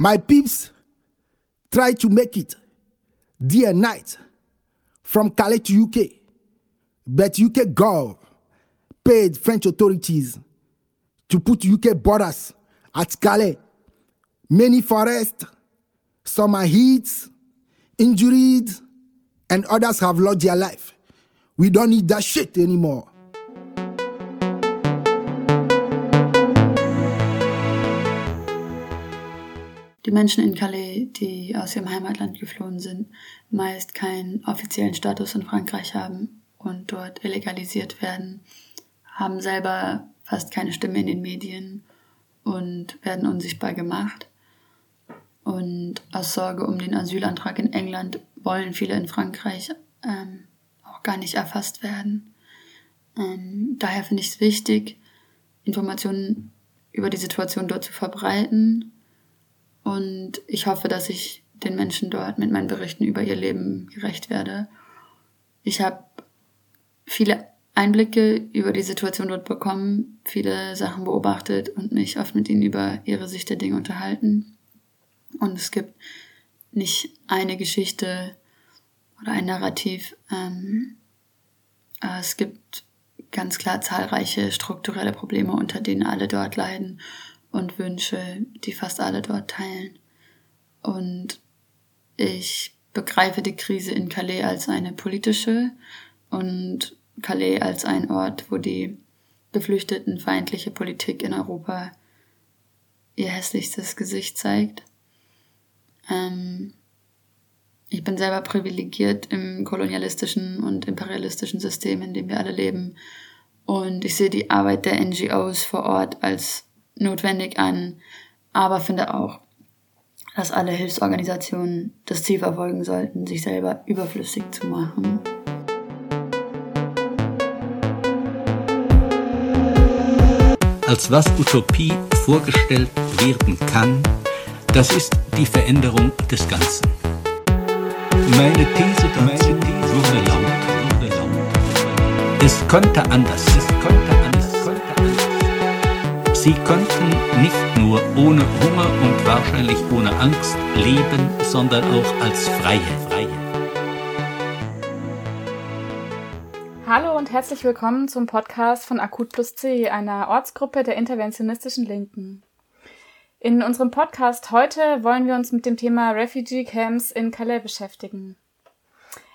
My peeps try to make it day and night from Calais to UK, but UK gov paid French authorities to put UK borders at Calais. Many forests, some are hit, injured, and others have lost their life. We don't need that shit anymore. Die Menschen in Calais, die aus ihrem Heimatland geflohen sind, meist keinen offiziellen Status in Frankreich haben und dort illegalisiert werden, haben selber fast keine Stimme in den Medien und werden unsichtbar gemacht. Und aus Sorge um den Asylantrag in England wollen viele in Frankreich ähm, auch gar nicht erfasst werden. Ähm, daher finde ich es wichtig, Informationen über die Situation dort zu verbreiten. Und ich hoffe, dass ich den Menschen dort mit meinen Berichten über ihr Leben gerecht werde. Ich habe viele Einblicke über die Situation dort bekommen, viele Sachen beobachtet und mich oft mit ihnen über ihre Sicht der Dinge unterhalten. Und es gibt nicht eine Geschichte oder ein Narrativ. Ähm, es gibt ganz klar zahlreiche strukturelle Probleme, unter denen alle dort leiden und Wünsche, die fast alle dort teilen. Und ich begreife die Krise in Calais als eine politische und Calais als ein Ort, wo die geflüchtetenfeindliche Politik in Europa ihr hässlichstes Gesicht zeigt. Ähm, ich bin selber privilegiert im kolonialistischen und imperialistischen System, in dem wir alle leben. Und ich sehe die Arbeit der NGOs vor Ort als notwendig an, aber finde auch, dass alle Hilfsorganisationen das Ziel verfolgen sollten, sich selber überflüssig zu machen. Als was Utopie vorgestellt werden kann, das ist die Veränderung des Ganzen. Meine These dazu wurde laut. Es konnte anders. Es konnte anders. Sie konnten nicht nur ohne Hunger und wahrscheinlich ohne Angst leben, sondern auch als Freie. Hallo und herzlich willkommen zum Podcast von Akut plus C, einer Ortsgruppe der interventionistischen Linken. In unserem Podcast heute wollen wir uns mit dem Thema Refugee Camps in Calais beschäftigen.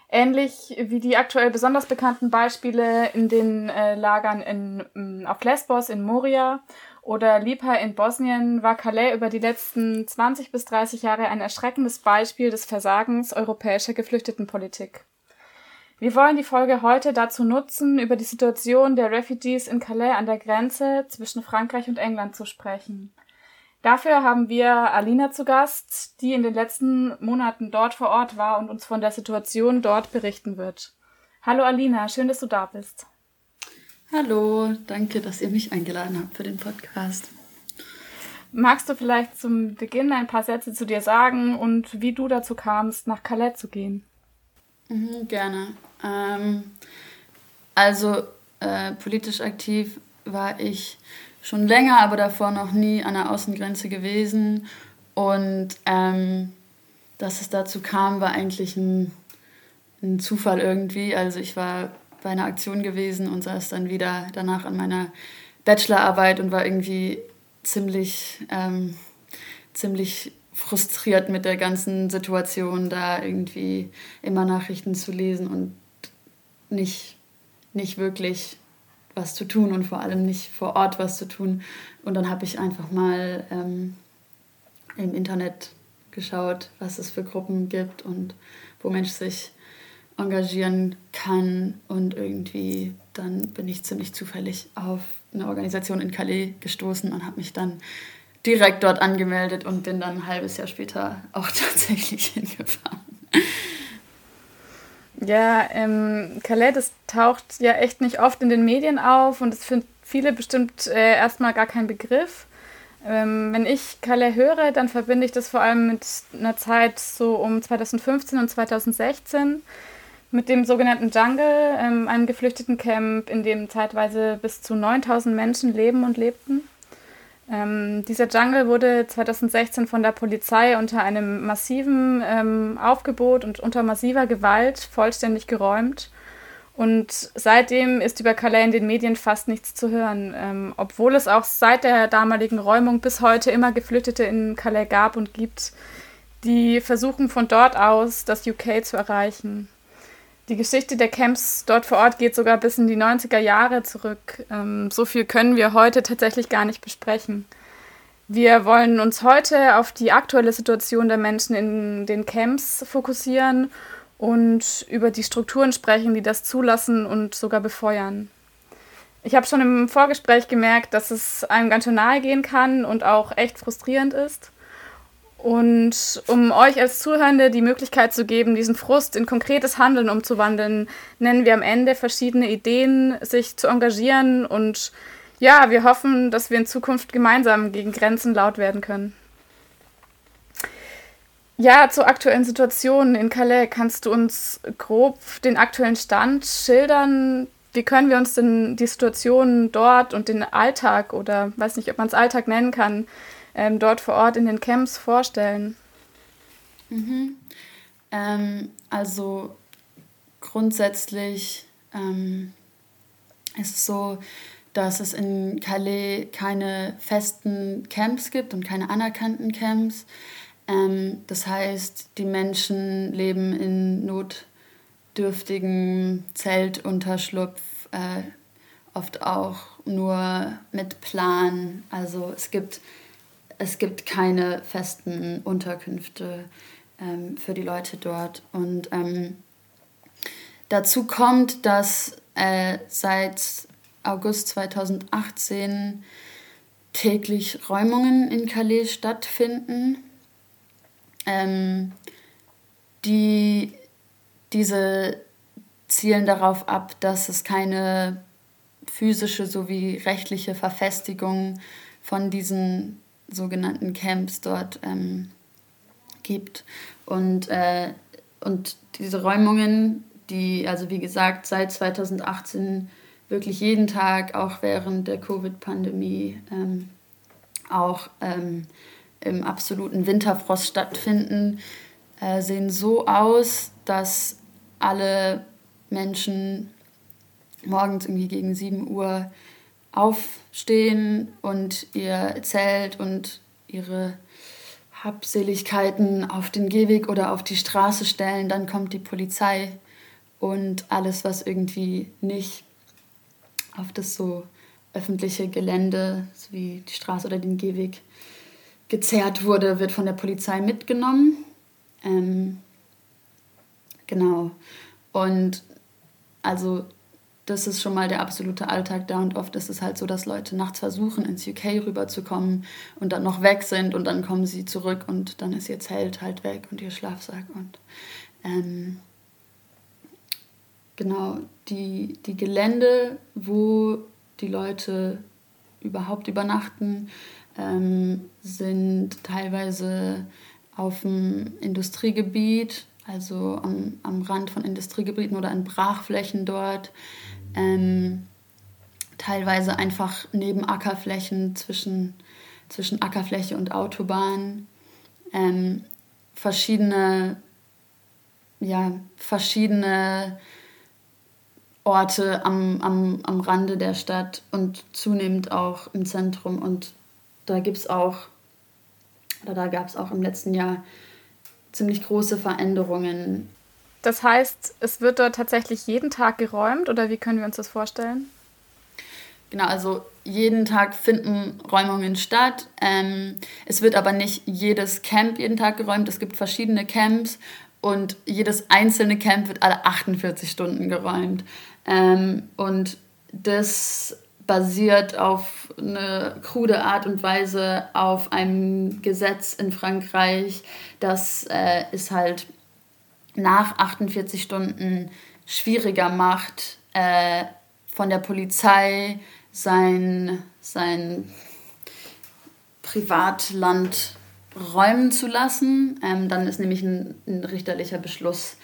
Ähnlich wie die aktuell besonders bekannten Beispiele in den äh, Lagern in, ähm, auf Lesbos in Moria oder Lipa in Bosnien war Calais über die letzten 20 bis 30 Jahre ein erschreckendes Beispiel des Versagens europäischer Geflüchtetenpolitik. Wir wollen die Folge heute dazu nutzen, über die Situation der Refugees in Calais an der Grenze zwischen Frankreich und England zu sprechen. Dafür haben wir Alina zu Gast, die in den letzten Monaten dort vor Ort war und uns von der Situation dort berichten wird. Hallo Alina, schön, dass du da bist. Hallo, danke, dass ihr mich eingeladen habt für den Podcast. Magst du vielleicht zum Beginn ein paar Sätze zu dir sagen und wie du dazu kamst, nach Calais zu gehen? Mhm, gerne. Ähm, also äh, politisch aktiv war ich schon länger, aber davor noch nie an der Außengrenze gewesen. Und ähm, dass es dazu kam, war eigentlich ein, ein Zufall irgendwie. Also ich war bei einer Aktion gewesen und saß dann wieder danach an meiner Bachelorarbeit und war irgendwie ziemlich, ähm, ziemlich frustriert mit der ganzen Situation, da irgendwie immer Nachrichten zu lesen und nicht, nicht wirklich was zu tun und vor allem nicht vor Ort was zu tun. Und dann habe ich einfach mal ähm, im Internet geschaut, was es für Gruppen gibt und wo Mensch sich engagieren kann. Und irgendwie dann bin ich ziemlich zufällig auf eine Organisation in Calais gestoßen und habe mich dann direkt dort angemeldet und bin dann ein halbes Jahr später auch tatsächlich hingefahren. Ja, ähm, Calais, das taucht ja echt nicht oft in den Medien auf und es finden viele bestimmt äh, erstmal gar kein Begriff. Ähm, wenn ich Calais höre, dann verbinde ich das vor allem mit einer Zeit so um 2015 und 2016 mit dem sogenannten Jungle, ähm, einem geflüchteten Camp, in dem zeitweise bis zu 9000 Menschen leben und lebten. Ähm, dieser Jungle wurde 2016 von der Polizei unter einem massiven ähm, Aufgebot und unter massiver Gewalt vollständig geräumt. Und seitdem ist über Calais in den Medien fast nichts zu hören, ähm, obwohl es auch seit der damaligen Räumung bis heute immer Geflüchtete in Calais gab und gibt, die versuchen von dort aus das UK zu erreichen. Die Geschichte der Camps dort vor Ort geht sogar bis in die 90er Jahre zurück. Ähm, so viel können wir heute tatsächlich gar nicht besprechen. Wir wollen uns heute auf die aktuelle Situation der Menschen in den Camps fokussieren und über die Strukturen sprechen, die das zulassen und sogar befeuern. Ich habe schon im Vorgespräch gemerkt, dass es einem ganz schön nahe gehen kann und auch echt frustrierend ist. Und um euch als Zuhörende die Möglichkeit zu geben, diesen Frust in konkretes Handeln umzuwandeln, nennen wir am Ende verschiedene Ideen, sich zu engagieren. Und ja, wir hoffen, dass wir in Zukunft gemeinsam gegen Grenzen laut werden können. Ja, zur aktuellen Situation in Calais. Kannst du uns grob den aktuellen Stand schildern? Wie können wir uns denn die Situation dort und den Alltag oder weiß nicht, ob man es Alltag nennen kann, ähm, dort vor Ort in den Camps vorstellen? Mhm. Ähm, also grundsätzlich ähm, ist es so, dass es in Calais keine festen Camps gibt und keine anerkannten Camps. Ähm, das heißt, die Menschen leben in notdürftigen Zeltunterschlupf, äh, oft auch nur mit Plan. Also es gibt es gibt keine festen Unterkünfte ähm, für die Leute dort. Und ähm, dazu kommt, dass äh, seit August 2018 täglich Räumungen in Calais stattfinden, ähm, die diese zielen darauf ab, dass es keine physische sowie rechtliche Verfestigung von diesen sogenannten Camps dort ähm, gibt. Und, äh, und diese Räumungen, die, also wie gesagt, seit 2018 wirklich jeden Tag, auch während der Covid-Pandemie, ähm, auch ähm, im absoluten Winterfrost stattfinden, äh, sehen so aus, dass alle Menschen morgens irgendwie gegen 7 Uhr aufstehen und ihr Zelt und ihre Habseligkeiten auf den Gehweg oder auf die Straße stellen, dann kommt die Polizei und alles, was irgendwie nicht auf das so öffentliche Gelände, so wie die Straße oder den Gehweg gezerrt wurde, wird von der Polizei mitgenommen. Ähm, genau. Und also das ist schon mal der absolute Alltag da. Und oft ist es halt so, dass Leute nachts versuchen, ins UK rüberzukommen und dann noch weg sind und dann kommen sie zurück und dann ist ihr Zelt halt weg und ihr Schlafsack und ähm, genau die, die Gelände, wo die Leute überhaupt übernachten, ähm, sind teilweise auf dem Industriegebiet, also am, am Rand von Industriegebieten oder in Brachflächen dort ähm, teilweise einfach neben Ackerflächen zwischen, zwischen Ackerfläche und Autobahn. Ähm, verschiedene, ja, verschiedene Orte am, am, am Rande der Stadt und zunehmend auch im Zentrum. Und da gibt es auch, oder da gab es auch im letzten Jahr ziemlich große Veränderungen das heißt, es wird dort tatsächlich jeden Tag geräumt oder wie können wir uns das vorstellen? Genau, also jeden Tag finden Räumungen statt. Ähm, es wird aber nicht jedes Camp jeden Tag geräumt. Es gibt verschiedene Camps und jedes einzelne Camp wird alle 48 Stunden geräumt. Ähm, und das basiert auf eine krude Art und Weise auf einem Gesetz in Frankreich, das äh, ist halt nach 48 Stunden schwieriger macht, äh, von der Polizei sein, sein Privatland räumen zu lassen. Ähm, dann ist nämlich ein, ein richterlicher Beschluss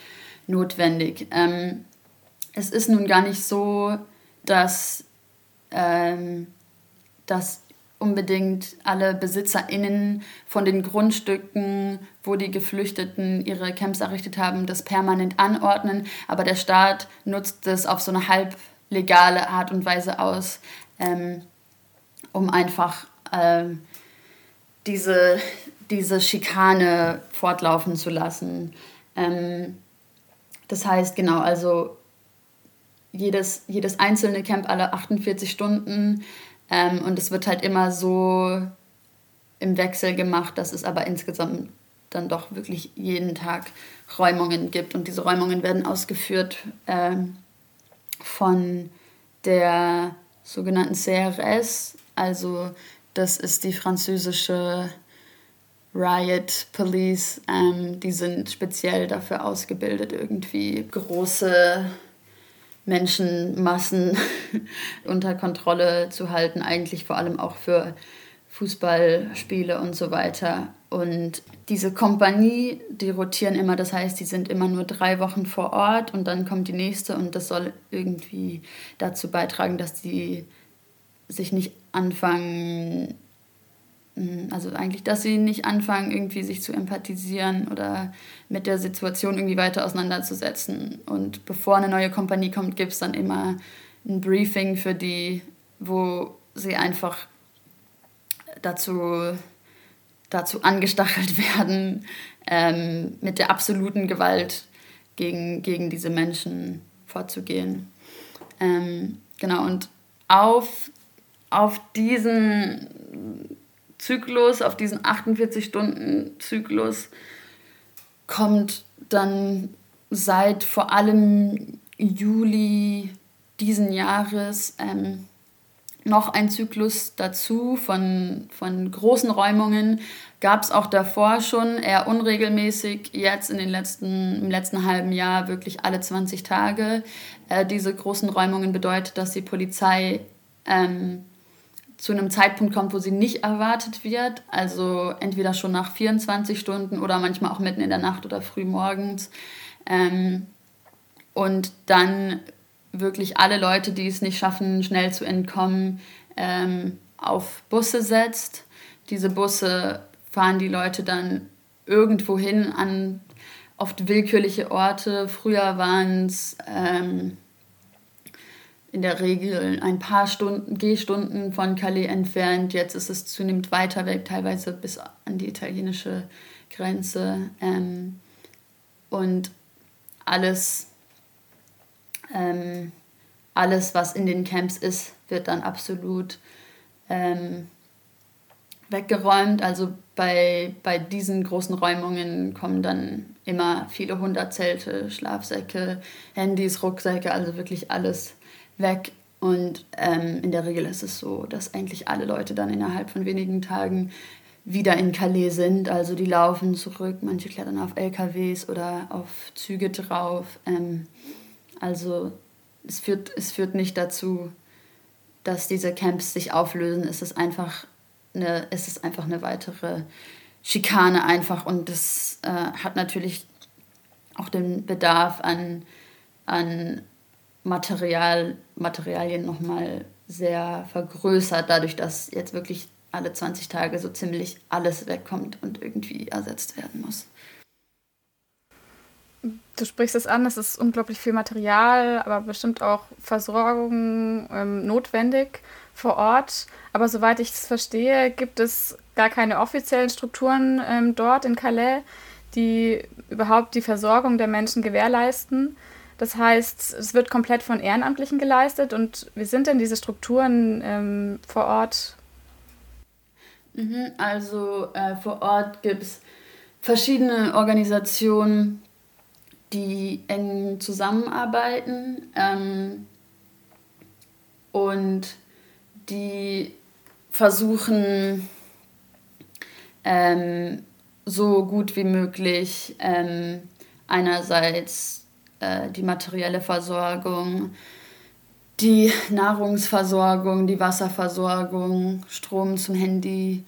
notwendig. Ähm, es ist nun gar nicht so, dass, ähm, dass unbedingt alle BesitzerInnen von den Grundstücken, wo die Geflüchteten ihre Camps errichtet haben, das permanent anordnen. Aber der Staat nutzt das auf so eine halblegale Art und Weise aus, ähm, um einfach ähm, diese, diese Schikane fortlaufen zu lassen. Ähm, das heißt, genau, also jedes, jedes einzelne Camp alle 48 Stunden ähm, und es wird halt immer so im Wechsel gemacht, dass es aber insgesamt dann doch wirklich jeden Tag Räumungen gibt. Und diese Räumungen werden ausgeführt ähm, von der sogenannten CRS, also das ist die französische Riot Police. Ähm, die sind speziell dafür ausgebildet, irgendwie große Menschenmassen unter Kontrolle zu halten, eigentlich vor allem auch für Fußballspiele und so weiter. Und diese Kompanie, die rotieren immer, das heißt, die sind immer nur drei Wochen vor Ort und dann kommt die nächste und das soll irgendwie dazu beitragen, dass die sich nicht anfangen, also eigentlich, dass sie nicht anfangen, irgendwie sich zu empathisieren oder mit der Situation irgendwie weiter auseinanderzusetzen. Und bevor eine neue Kompanie kommt, gibt es dann immer ein Briefing für die, wo sie einfach dazu, dazu angestachelt werden, ähm, mit der absoluten Gewalt gegen, gegen diese Menschen vorzugehen. Ähm, genau, und auf, auf diesen Zyklus, auf diesen 48-Stunden-Zyklus kommt dann seit vor allem Juli diesen Jahres ähm, noch ein Zyklus dazu von, von großen Räumungen. Gab es auch davor schon, eher unregelmäßig, jetzt in den letzten, im letzten halben Jahr wirklich alle 20 Tage. Äh, diese großen Räumungen bedeutet, dass die Polizei ähm, zu einem Zeitpunkt kommt, wo sie nicht erwartet wird. Also entweder schon nach 24 Stunden oder manchmal auch mitten in der Nacht oder früh morgens. Ähm, und dann wirklich alle Leute, die es nicht schaffen, schnell zu entkommen, ähm, auf Busse setzt. Diese Busse fahren die Leute dann irgendwo hin an oft willkürliche Orte. Früher waren es ähm, in der Regel ein paar Stunden, Gehstunden von Calais entfernt. Jetzt ist es zunehmend weiter weg, teilweise bis an die italienische Grenze. Ähm, und alles, ähm, alles, was in den Camps ist, wird dann absolut ähm, weggeräumt. Also bei, bei diesen großen Räumungen kommen dann immer viele hundert Zelte, Schlafsäcke, Handys, Rucksäcke, also wirklich alles weg. Und ähm, in der Regel ist es so, dass eigentlich alle Leute dann innerhalb von wenigen Tagen wieder in Calais sind. Also die laufen zurück, manche klettern auf LKWs oder auf Züge drauf. Ähm, also es führt, es führt nicht dazu, dass diese Camps sich auflösen. Es ist einfach eine, es ist einfach eine weitere Schikane einfach und das äh, hat natürlich auch den Bedarf an, an Material, Materialien nochmal sehr vergrößert, dadurch, dass jetzt wirklich alle 20 Tage so ziemlich alles wegkommt und irgendwie ersetzt werden muss. Du sprichst es an, es ist unglaublich viel Material, aber bestimmt auch Versorgung ähm, notwendig vor Ort. Aber soweit ich es verstehe, gibt es gar keine offiziellen Strukturen ähm, dort in Calais, die überhaupt die Versorgung der Menschen gewährleisten. Das heißt, es wird komplett von Ehrenamtlichen geleistet. Und wie sind denn diese Strukturen ähm, vor Ort? Mhm, also äh, vor Ort gibt es verschiedene Organisationen, die eng zusammenarbeiten ähm, und die versuchen, ähm, so gut wie möglich ähm, einerseits äh, die materielle Versorgung, die Nahrungsversorgung, die Wasserversorgung, Strom zum Handy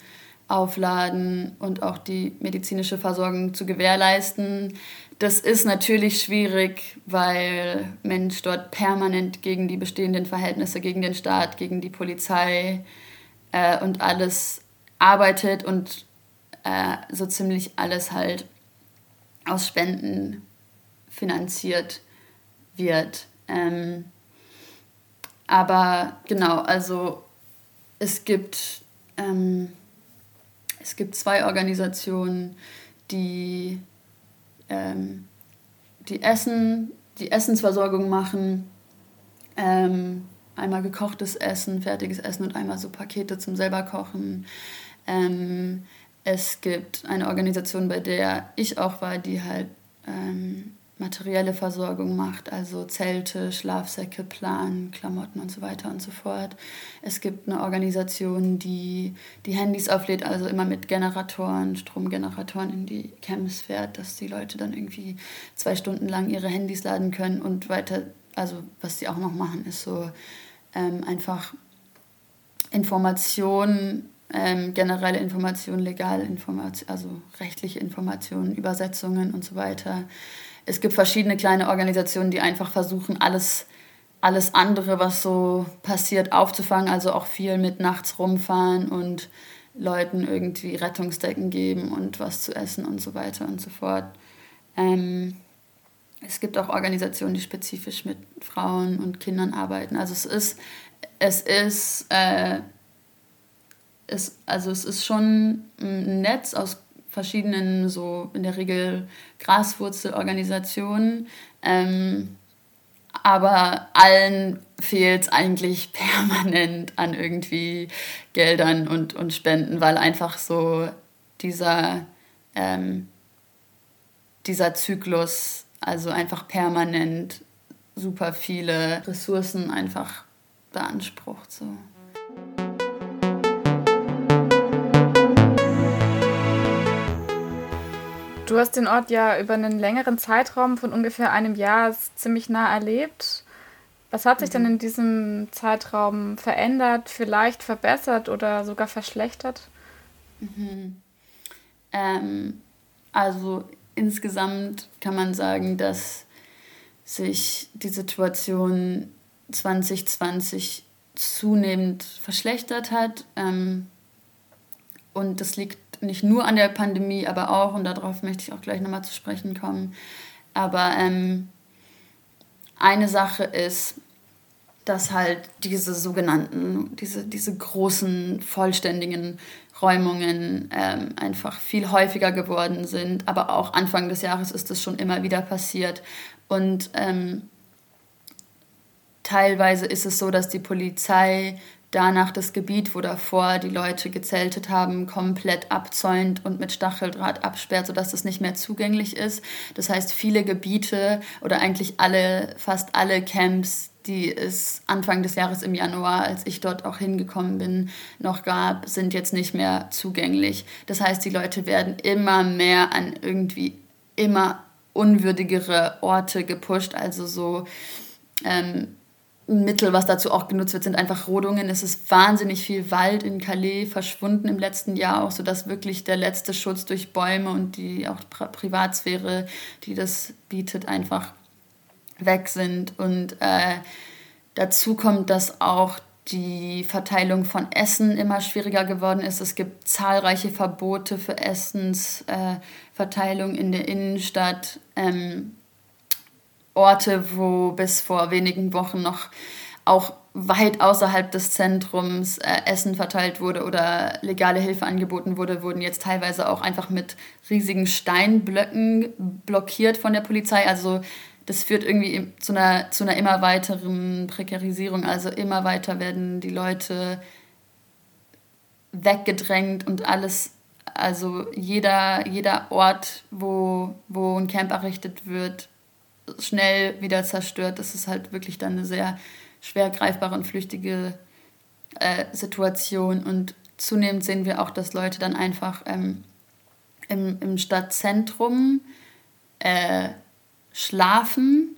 aufladen und auch die medizinische Versorgung zu gewährleisten. Das ist natürlich schwierig, weil Mensch dort permanent gegen die bestehenden Verhältnisse, gegen den Staat, gegen die Polizei äh, und alles arbeitet und äh, so ziemlich alles halt aus Spenden finanziert wird. Ähm, aber genau, also es gibt, ähm, es gibt zwei Organisationen, die, ähm, die Essen, die Essensversorgung machen. Ähm, einmal gekochtes Essen, fertiges Essen und einmal so Pakete zum selber kochen. Ähm, es gibt eine Organisation, bei der ich auch war, die halt ähm, materielle Versorgung macht, also Zelte, Schlafsäcke, Plan, Klamotten und so weiter und so fort. Es gibt eine Organisation, die die Handys auflädt, also immer mit Generatoren, Stromgeneratoren in die Camps fährt, dass die Leute dann irgendwie zwei Stunden lang ihre Handys laden können und weiter, also was sie auch noch machen, ist so ähm, einfach Informationen ähm, generelle Informationen, legale Informationen, also rechtliche Informationen, Übersetzungen und so weiter. Es gibt verschiedene kleine Organisationen, die einfach versuchen, alles, alles andere, was so passiert, aufzufangen. Also auch viel mit nachts rumfahren und Leuten irgendwie Rettungsdecken geben und was zu essen und so weiter und so fort. Ähm, es gibt auch Organisationen, die spezifisch mit Frauen und Kindern arbeiten. Also es ist, es ist äh, es, also es ist schon ein Netz aus verschiedenen, so in der Regel Graswurzelorganisationen. Ähm, aber allen fehlt es eigentlich permanent an irgendwie Geldern und, und Spenden, weil einfach so dieser, ähm, dieser Zyklus, also einfach permanent super viele Ressourcen einfach beansprucht. So. Du hast den Ort ja über einen längeren Zeitraum von ungefähr einem Jahr ziemlich nah erlebt. Was hat sich mhm. denn in diesem Zeitraum verändert, vielleicht verbessert oder sogar verschlechtert? Mhm. Ähm, also insgesamt kann man sagen, dass sich die Situation 2020 zunehmend verschlechtert hat. Ähm, und das liegt nicht nur an der Pandemie, aber auch, und darauf möchte ich auch gleich nochmal zu sprechen kommen, aber ähm, eine Sache ist, dass halt diese sogenannten, diese, diese großen, vollständigen Räumungen ähm, einfach viel häufiger geworden sind. Aber auch Anfang des Jahres ist das schon immer wieder passiert. Und ähm, teilweise ist es so, dass die Polizei danach das Gebiet, wo davor die Leute gezeltet haben, komplett abzäunt und mit Stacheldraht absperrt, sodass es nicht mehr zugänglich ist. Das heißt, viele Gebiete oder eigentlich alle, fast alle Camps, die es Anfang des Jahres im Januar, als ich dort auch hingekommen bin, noch gab, sind jetzt nicht mehr zugänglich. Das heißt, die Leute werden immer mehr an irgendwie immer unwürdigere Orte gepusht, also so ähm, Mittel, was dazu auch genutzt wird, sind einfach Rodungen. Es ist wahnsinnig viel Wald in Calais verschwunden im letzten Jahr, auch sodass wirklich der letzte Schutz durch Bäume und die auch Privatsphäre, die das bietet, einfach weg sind. Und äh, dazu kommt, dass auch die Verteilung von Essen immer schwieriger geworden ist. Es gibt zahlreiche Verbote für Essensverteilung äh, in der Innenstadt. Ähm, Orte, wo bis vor wenigen Wochen noch auch weit außerhalb des Zentrums äh, Essen verteilt wurde oder legale Hilfe angeboten wurde, wurden jetzt teilweise auch einfach mit riesigen Steinblöcken blockiert von der Polizei. Also das führt irgendwie zu einer, zu einer immer weiteren Prekarisierung. Also immer weiter werden die Leute weggedrängt und alles, also jeder, jeder Ort, wo, wo ein Camp errichtet wird, schnell wieder zerstört. Das ist halt wirklich dann eine sehr schwer greifbare und flüchtige äh, Situation. Und zunehmend sehen wir auch, dass Leute dann einfach ähm, im, im Stadtzentrum äh, schlafen,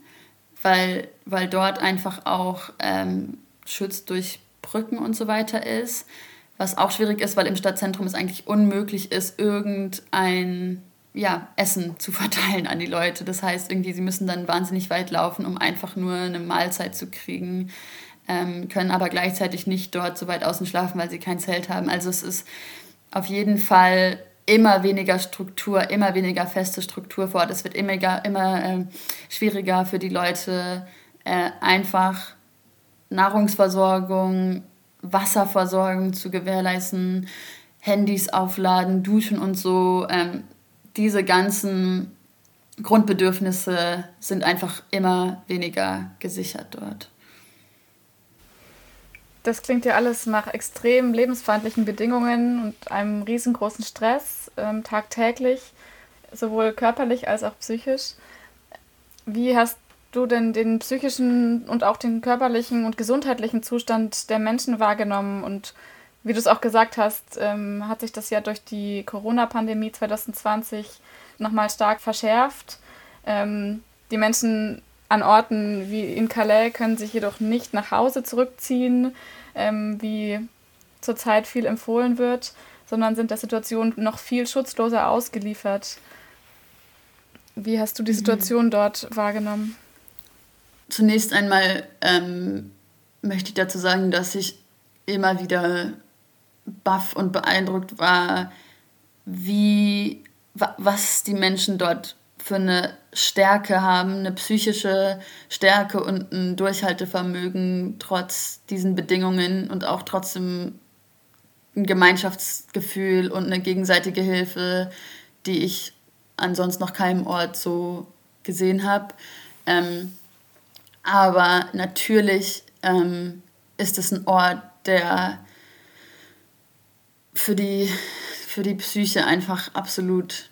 weil, weil dort einfach auch ähm, Schutz durch Brücken und so weiter ist. Was auch schwierig ist, weil im Stadtzentrum es eigentlich unmöglich ist, irgendein ja, Essen zu verteilen an die Leute. Das heißt, irgendwie, sie müssen dann wahnsinnig weit laufen, um einfach nur eine Mahlzeit zu kriegen. ähm, können aber gleichzeitig nicht dort so weit außen schlafen, weil sie kein Zelt haben. Also es ist auf jeden Fall immer weniger Struktur, immer weniger feste Struktur vor Ort. Es wird immer, immer äh, schwieriger für die Leute, äh, einfach Nahrungsversorgung, Wasserversorgung zu gewährleisten, Handys aufladen, duschen und so. Ähm, diese ganzen Grundbedürfnisse sind einfach immer weniger gesichert dort. Das klingt ja alles nach extrem lebensfeindlichen Bedingungen und einem riesengroßen Stress ähm, tagtäglich, sowohl körperlich als auch psychisch. Wie hast du denn den psychischen und auch den körperlichen und gesundheitlichen Zustand der Menschen wahrgenommen? Und wie du es auch gesagt hast, ähm, hat sich das ja durch die Corona-Pandemie 2020 nochmal stark verschärft. Ähm, die Menschen an Orten wie in Calais können sich jedoch nicht nach Hause zurückziehen, ähm, wie zurzeit viel empfohlen wird, sondern sind der Situation noch viel schutzloser ausgeliefert. Wie hast du die mhm. Situation mhm. dort wahrgenommen? Zunächst einmal ähm, möchte ich dazu sagen, dass ich immer wieder baff und beeindruckt war, wie was die Menschen dort für eine Stärke haben, eine psychische Stärke und ein Durchhaltevermögen trotz diesen Bedingungen und auch trotzdem ein Gemeinschaftsgefühl und eine gegenseitige Hilfe, die ich ansonsten noch keinem Ort so gesehen habe. Ähm, aber natürlich ähm, ist es ein Ort, der für die, für die Psyche einfach absolut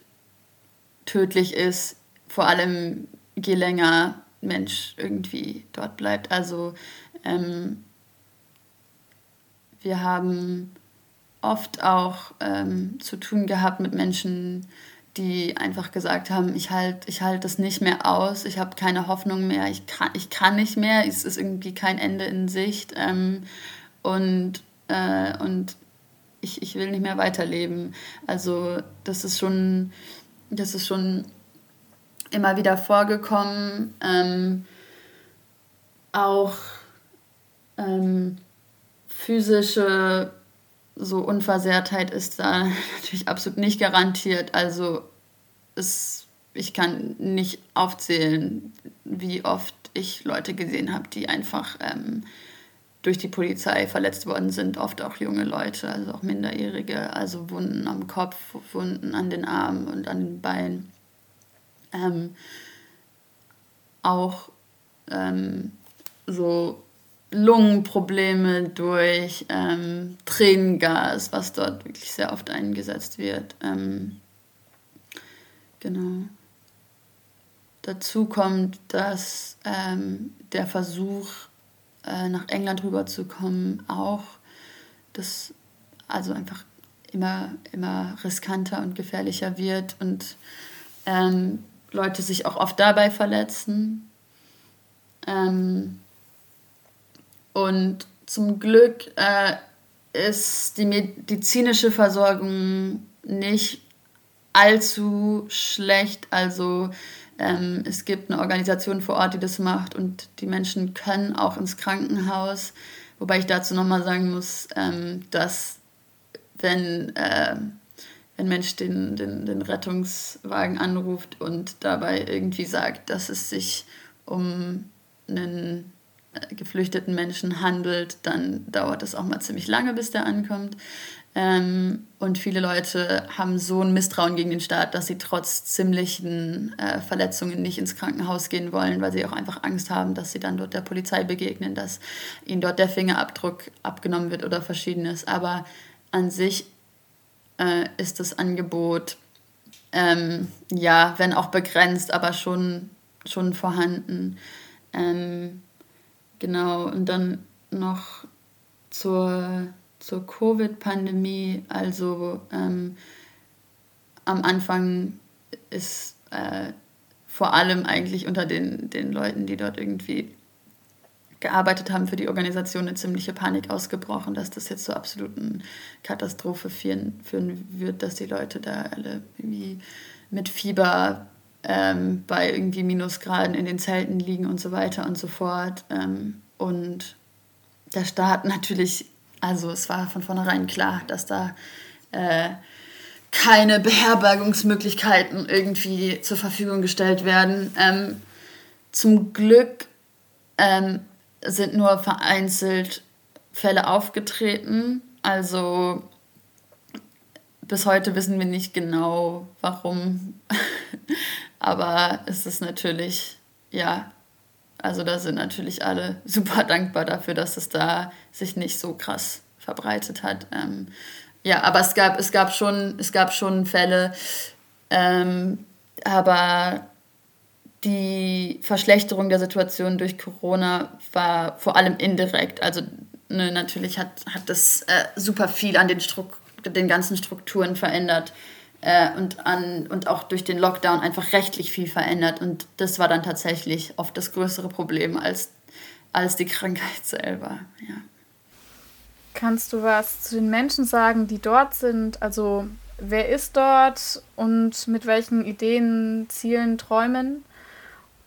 tödlich ist, vor allem je länger Mensch irgendwie dort bleibt. Also ähm, wir haben oft auch ähm, zu tun gehabt mit Menschen, die einfach gesagt haben, ich halte ich halt das nicht mehr aus, ich habe keine Hoffnung mehr, ich kann, ich kann nicht mehr, es ist irgendwie kein Ende in Sicht ähm, und, äh, und ich, ich will nicht mehr weiterleben. Also das ist schon das ist schon immer wieder vorgekommen. Ähm, auch ähm, physische so Unversehrtheit ist da natürlich absolut nicht garantiert. Also es, ich kann nicht aufzählen, wie oft ich Leute gesehen habe, die einfach ähm, durch die Polizei verletzt worden sind, oft auch junge Leute, also auch Minderjährige, also Wunden am Kopf, Wunden an den Armen und an den Beinen. Ähm, auch ähm, so Lungenprobleme durch ähm, Tränengas, was dort wirklich sehr oft eingesetzt wird. Ähm, genau. Dazu kommt, dass ähm, der Versuch, äh, nach England rüberzukommen, auch das also einfach immer, immer riskanter und gefährlicher wird und ähm, Leute sich auch oft dabei verletzen. Ähm, und zum Glück äh, ist die medizinische Versorgung nicht allzu schlecht. Also ähm, es gibt eine Organisation vor Ort, die das macht und die Menschen können auch ins Krankenhaus. Wobei ich dazu nochmal sagen muss, ähm, dass wenn, äh, wenn Mensch den, den, den Rettungswagen anruft und dabei irgendwie sagt, dass es sich um einen äh, geflüchteten Menschen handelt, dann dauert es auch mal ziemlich lange, bis der ankommt. Ähm, und viele Leute haben so ein Misstrauen gegen den Staat, dass sie trotz ziemlichen äh, Verletzungen nicht ins Krankenhaus gehen wollen, weil sie auch einfach Angst haben, dass sie dann dort der Polizei begegnen, dass ihnen dort der Fingerabdruck abgenommen wird oder verschiedenes. Aber an sich äh, ist das Angebot, ähm, ja, wenn auch begrenzt, aber schon, schon vorhanden. Ähm, genau, und dann noch zur zur Covid-Pandemie. Also ähm, am Anfang ist äh, vor allem eigentlich unter den, den Leuten, die dort irgendwie gearbeitet haben für die Organisation, eine ziemliche Panik ausgebrochen, dass das jetzt zur absoluten Katastrophe führen, führen wird, dass die Leute da alle irgendwie mit Fieber ähm, bei irgendwie Minusgraden in den Zelten liegen und so weiter und so fort. Ähm, und der Staat natürlich, also es war von vornherein klar, dass da äh, keine Beherbergungsmöglichkeiten irgendwie zur Verfügung gestellt werden. Ähm, zum Glück ähm, sind nur vereinzelt Fälle aufgetreten. Also bis heute wissen wir nicht genau, warum. Aber es ist natürlich, ja, also da sind natürlich alle super dankbar dafür, dass es da sich nicht so krass verbreitet hat. Ähm, ja, aber es gab, es gab schon, es gab schon Fälle, ähm, aber die Verschlechterung der Situation durch Corona war vor allem indirekt. Also ne, natürlich hat, hat das äh, super viel an den, Struk den ganzen Strukturen verändert äh, und, an, und auch durch den Lockdown einfach rechtlich viel verändert. Und das war dann tatsächlich oft das größere Problem als, als die Krankheit selber. Ja. Kannst du was zu den Menschen sagen, die dort sind? Also wer ist dort und mit welchen Ideen, Zielen, Träumen?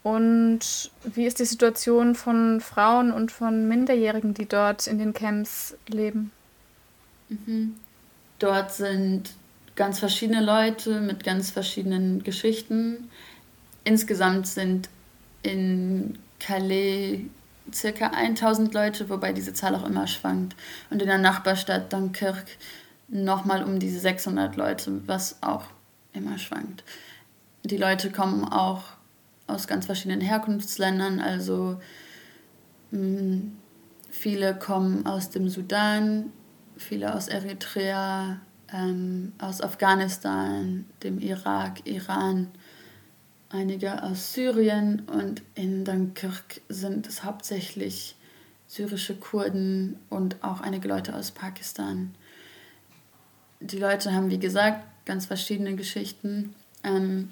Und wie ist die Situation von Frauen und von Minderjährigen, die dort in den Camps leben? Mhm. Dort sind ganz verschiedene Leute mit ganz verschiedenen Geschichten. Insgesamt sind in Calais circa 1000 Leute, wobei diese Zahl auch immer schwankt. Und in der Nachbarstadt Dunkirk nochmal um diese 600 Leute, was auch immer schwankt. Die Leute kommen auch aus ganz verschiedenen Herkunftsländern, also mh, mm, viele kommen aus dem Sudan, viele aus Eritrea, ähm, aus Afghanistan, dem Irak, Iran einige aus Syrien und in Dunkirk sind es hauptsächlich syrische Kurden und auch einige Leute aus Pakistan. Die Leute haben, wie gesagt, ganz verschiedene Geschichten. Ähm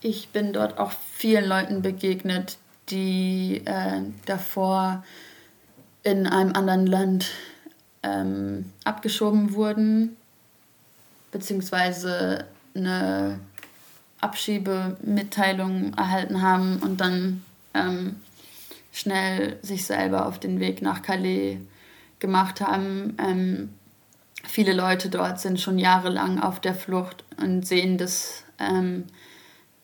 ich bin dort auch vielen Leuten begegnet, die äh, davor in einem anderen Land ähm, abgeschoben wurden, beziehungsweise eine Abschiebemitteilung erhalten haben und dann ähm, schnell sich selber auf den Weg nach Calais gemacht haben. Ähm, viele Leute dort sind schon jahrelang auf der Flucht und sehen das ähm,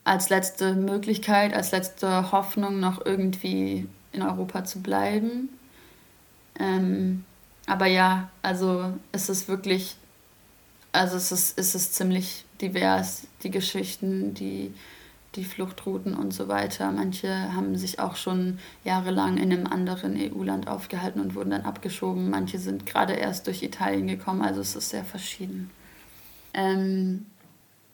als letzte Möglichkeit, als letzte Hoffnung, noch irgendwie in Europa zu bleiben. Ähm, aber ja, also es ist wirklich, also es ist, es ziemlich divers, die Geschichten, die, die Fluchtrouten und so weiter. Manche haben sich auch schon jahrelang in einem anderen EU-Land aufgehalten und wurden dann abgeschoben. Manche sind gerade erst durch Italien gekommen, also es ist sehr verschieden. Ähm,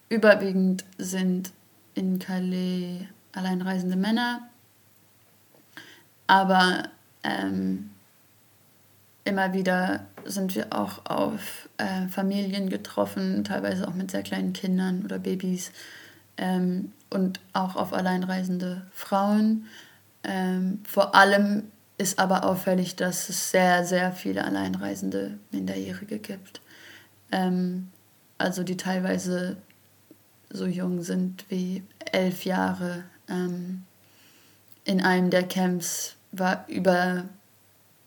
überwiegend sind in Calais alleinreisende Männer, aber ähm, immer wieder sind wir auch auf äh, Familien getroffen, teilweise auch mit sehr kleinen Kindern oder Babys ähm, und auch auf alleinreisende Frauen. Ähm, vor allem ist aber auffällig, dass es sehr, sehr viele alleinreisende Minderjährige gibt. Ähm, also die teilweise so jung sind wie elf Jahre. Ähm, in einem der Camps war über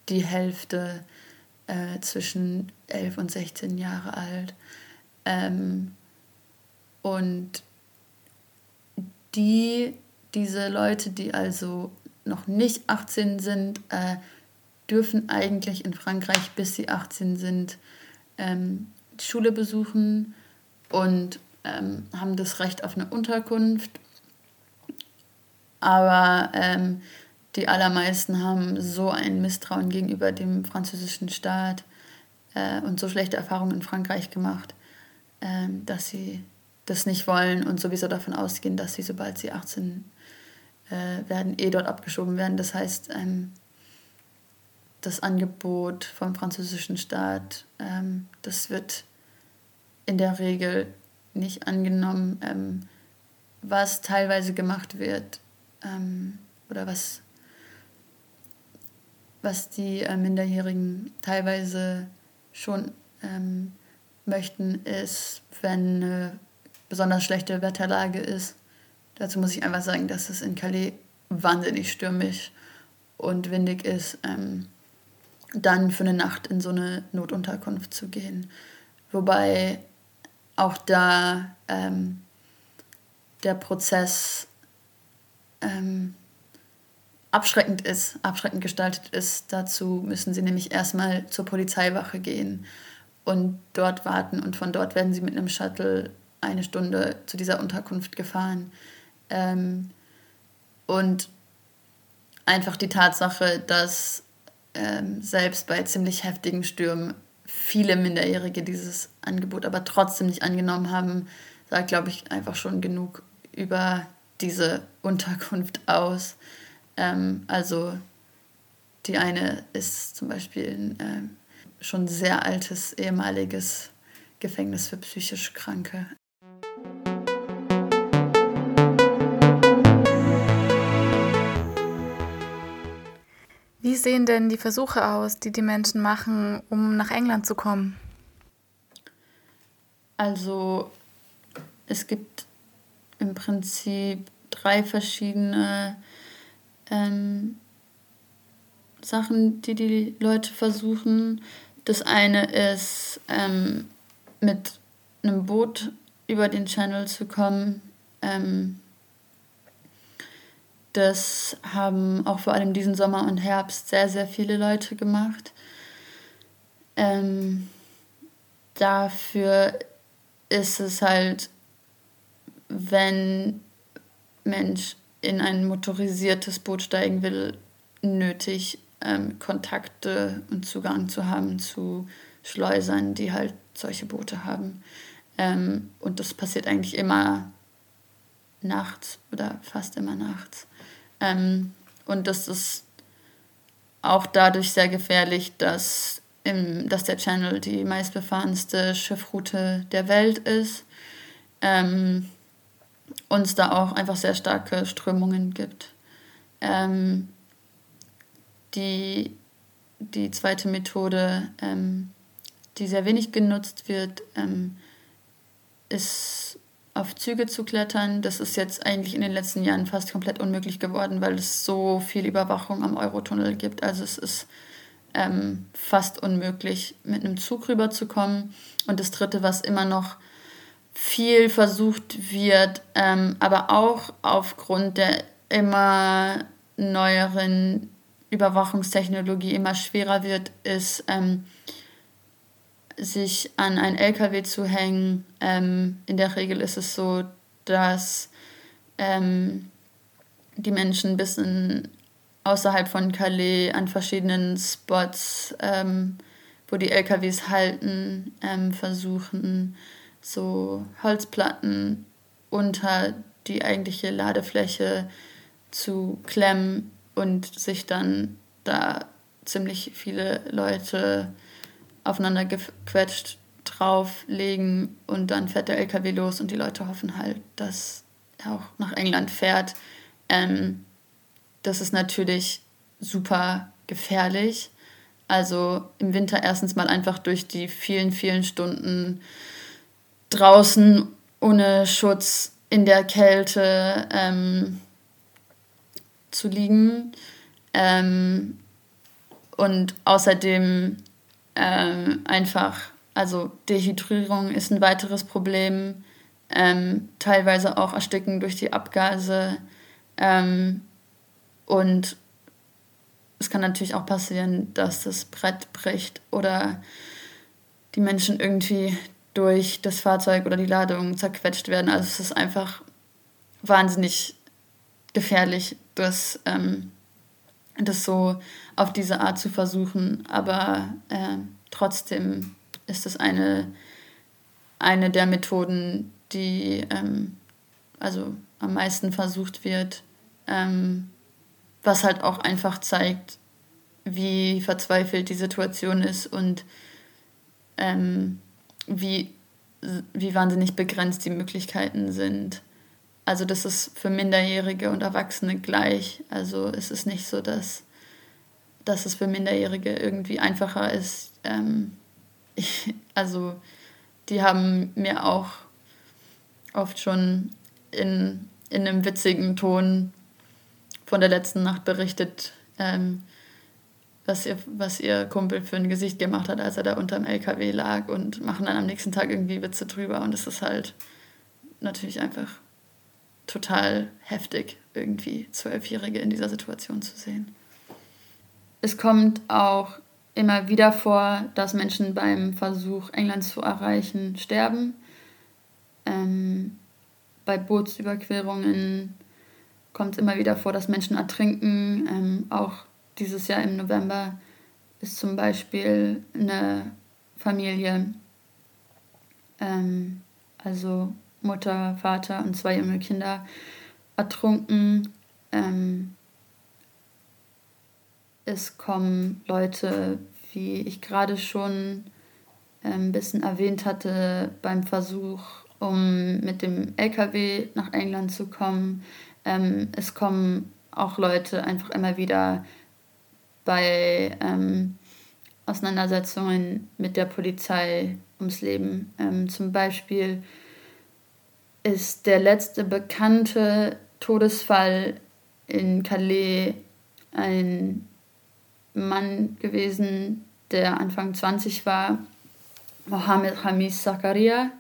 die Hälfte äh, zwischen 11 und 16 Jahre alt. Ähm, und die, diese Leute, die also noch nicht 18 sind, äh, dürfen eigentlich in Frankreich, bis sie 18 sind, ähm, Schule besuchen und ähm, haben das Recht auf eine Unterkunft. Aber ähm, die allermeisten haben so ein Misstrauen gegenüber dem französischen Staat äh, und so schlechte Erfahrungen in Frankreich gemacht, äh, dass sie das nicht wollen und sowieso davon ausgehen, dass sie, sobald sie 18 äh, werden, eh dort abgeschoben werden. Das heißt, ähm, das Angebot vom französischen Staat, ähm, das wird in der Regel nicht angenommen. Ähm, was teilweise gemacht wird ähm, oder was was die äh, Minderjährigen teilweise schon ähm, möchten, ist, wenn eine besonders schlechte Wetterlage ist. Dazu muss ich einfach sagen, dass es in Calais wahnsinnig stürmisch und windig ist, ähm, dann für eine Nacht in so eine Notunterkunft zu gehen. Wobei auch da ähm, der Prozess ähm, abschreckend ist, abschreckend gestaltet ist. Dazu müssen sie nämlich erstmal zur Polizeiwache gehen und dort warten und von dort werden sie mit einem Shuttle eine Stunde zu dieser Unterkunft gefahren. Ähm, und einfach die Tatsache, dass ähm, selbst bei ziemlich heftigen Stürmen viele Minderjährige dieses Angebot aber trotzdem nicht angenommen haben, sagt, glaube ich, einfach schon genug über diese Unterkunft aus. Ähm, also die eine ist zum Beispiel ein ähm, schon sehr altes ehemaliges Gefängnis für psychisch Kranke. Wie sehen denn die Versuche aus, die die Menschen machen, um nach England zu kommen? Also es gibt im Prinzip drei verschiedene ähm, Sachen, die die Leute versuchen. Das eine ist, ähm, mit einem Boot über den Channel zu kommen. Ähm, das haben auch vor allem diesen Sommer und Herbst sehr, sehr viele Leute gemacht. Ähm, dafür ist es halt, wenn Mensch in ein motorisiertes Boot steigen will, nötig, ähm, Kontakte und Zugang zu haben zu Schleusern, die halt solche Boote haben. Ähm, und das passiert eigentlich immer nachts oder fast immer nachts. Ähm, und das ist auch dadurch sehr gefährlich, dass, im, dass der Channel die meistbefahrenste Schiffroute der Welt ist. Ähm, uns da auch einfach sehr starke Strömungen gibt. Ähm, die, die zweite Methode, ähm, die sehr wenig genutzt wird, ähm, ist auf Züge zu klettern. Das ist jetzt eigentlich in den letzten Jahren fast komplett unmöglich geworden, weil es so viel Überwachung am Eurotunnel gibt. Also es ist ähm, fast unmöglich, mit einem Zug rüberzukommen. Und das Dritte, was immer noch viel versucht wird, ähm, aber auch aufgrund der immer neueren Überwachungstechnologie immer schwerer wird, ist ähm, sich an ein LKW zu hängen. Ähm, in der Regel ist es so, dass ähm, die Menschen ein bisschen außerhalb von Calais an verschiedenen Spots, ähm, wo die LKWs halten, ähm, versuchen, so Holzplatten unter die eigentliche Ladefläche zu klemmen und sich dann da ziemlich viele Leute aufeinander gequetscht drauflegen und dann fährt der LKW los und die Leute hoffen halt, dass er auch nach England fährt. Ähm, das ist natürlich super gefährlich. Also im Winter erstens mal einfach durch die vielen, vielen Stunden draußen ohne Schutz in der Kälte ähm, zu liegen. Ähm, und außerdem ähm, einfach, also Dehydrierung ist ein weiteres Problem, ähm, teilweise auch Ersticken durch die Abgase. Ähm, und es kann natürlich auch passieren, dass das Brett bricht oder die Menschen irgendwie durch das Fahrzeug oder die Ladung zerquetscht werden. Also es ist einfach wahnsinnig gefährlich, das ähm, das so auf diese Art zu versuchen. Aber äh, trotzdem ist es eine, eine der Methoden, die ähm, also am meisten versucht wird, ähm, was halt auch einfach zeigt, wie verzweifelt die Situation ist und ähm, wie, wie wahnsinnig begrenzt die Möglichkeiten sind. Also das ist für Minderjährige und Erwachsene gleich. Also es ist nicht so, dass, dass es für Minderjährige irgendwie einfacher ist. Ähm, ich, also die haben mir auch oft schon in, in einem witzigen Ton von der letzten Nacht berichtet, ähm, was, ihr, was ihr Kumpel für ein Gesicht gemacht hat, als er da unterm LKW lag und machen dann am nächsten Tag irgendwie Witze drüber. Und es ist halt natürlich einfach total heftig, irgendwie Zwölfjährige in dieser Situation zu sehen. Es kommt auch immer wieder vor, dass Menschen beim Versuch, England zu erreichen, sterben. Ähm, bei Bootsüberquerungen kommt es immer wieder vor, dass Menschen ertrinken. Ähm, auch dieses Jahr im November ist zum Beispiel eine Familie, ähm, also Mutter, Vater und zwei junge Kinder, ertrunken. Ähm, es kommen Leute, wie ich gerade schon ein ähm, bisschen erwähnt hatte, beim Versuch, um mit dem LKW nach England zu kommen. Ähm, es kommen auch Leute einfach immer wieder bei ähm, Auseinandersetzungen mit der Polizei ums Leben. Ähm, zum Beispiel ist der letzte bekannte Todesfall in Calais ein Mann gewesen, der Anfang 20 war, Mohammed Hamis Zakaria.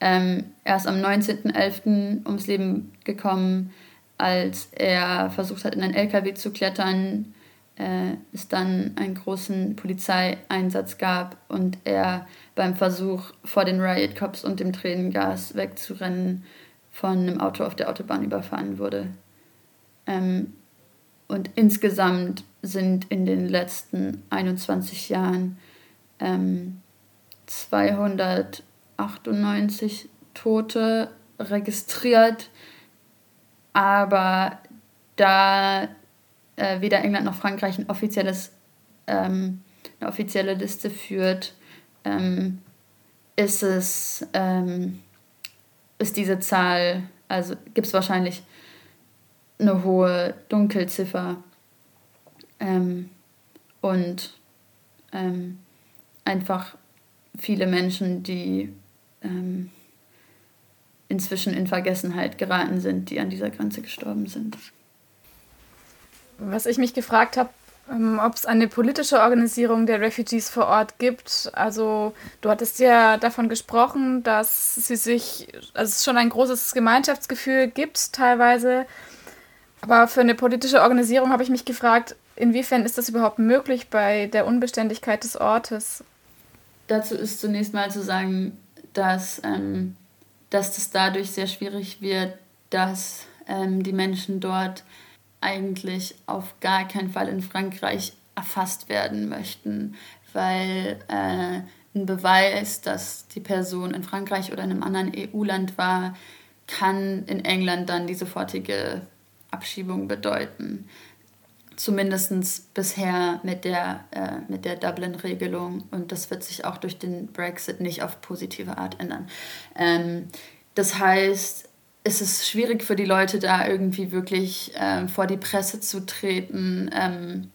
Ähm, er ist am 19.11. ums Leben gekommen, als er versucht hat, in einen LKW zu klettern, äh, es dann einen großen Polizeieinsatz gab und er beim Versuch, vor den Riot Cops und dem Tränengas wegzurennen, von einem Auto auf der Autobahn überfahren wurde. Ähm, und insgesamt sind in den letzten 21 Jahren ähm, 298 Tote registriert, aber da äh, weder England noch Frankreich ein offizielles, ähm, eine offizielle Liste führt, ähm, ist es ähm, ist diese Zahl, also gibt es wahrscheinlich eine hohe Dunkelziffer ähm, und ähm, einfach viele Menschen, die inzwischen in Vergessenheit geraten sind, die an dieser Grenze gestorben sind. Was ich mich gefragt habe, ähm, ob es eine politische Organisierung der Refugees vor Ort gibt. Also du hattest ja davon gesprochen, dass sie sich, also es schon ein großes Gemeinschaftsgefühl gibt teilweise. Aber für eine politische Organisierung habe ich mich gefragt, inwiefern ist das überhaupt möglich bei der Unbeständigkeit des Ortes? Dazu ist zunächst mal zu sagen, dass, ähm, dass das dadurch sehr schwierig wird, dass ähm, die Menschen dort eigentlich auf gar keinen Fall in Frankreich erfasst werden möchten, weil äh, ein Beweis, dass die Person in Frankreich oder in einem anderen EU-Land war, kann in England dann die sofortige Abschiebung bedeuten. Zumindest bisher mit der, äh, der Dublin-Regelung und das wird sich auch durch den Brexit nicht auf positive Art ändern. Ähm, das heißt, es ist schwierig für die Leute da irgendwie wirklich ähm, vor die Presse zu treten, ähm,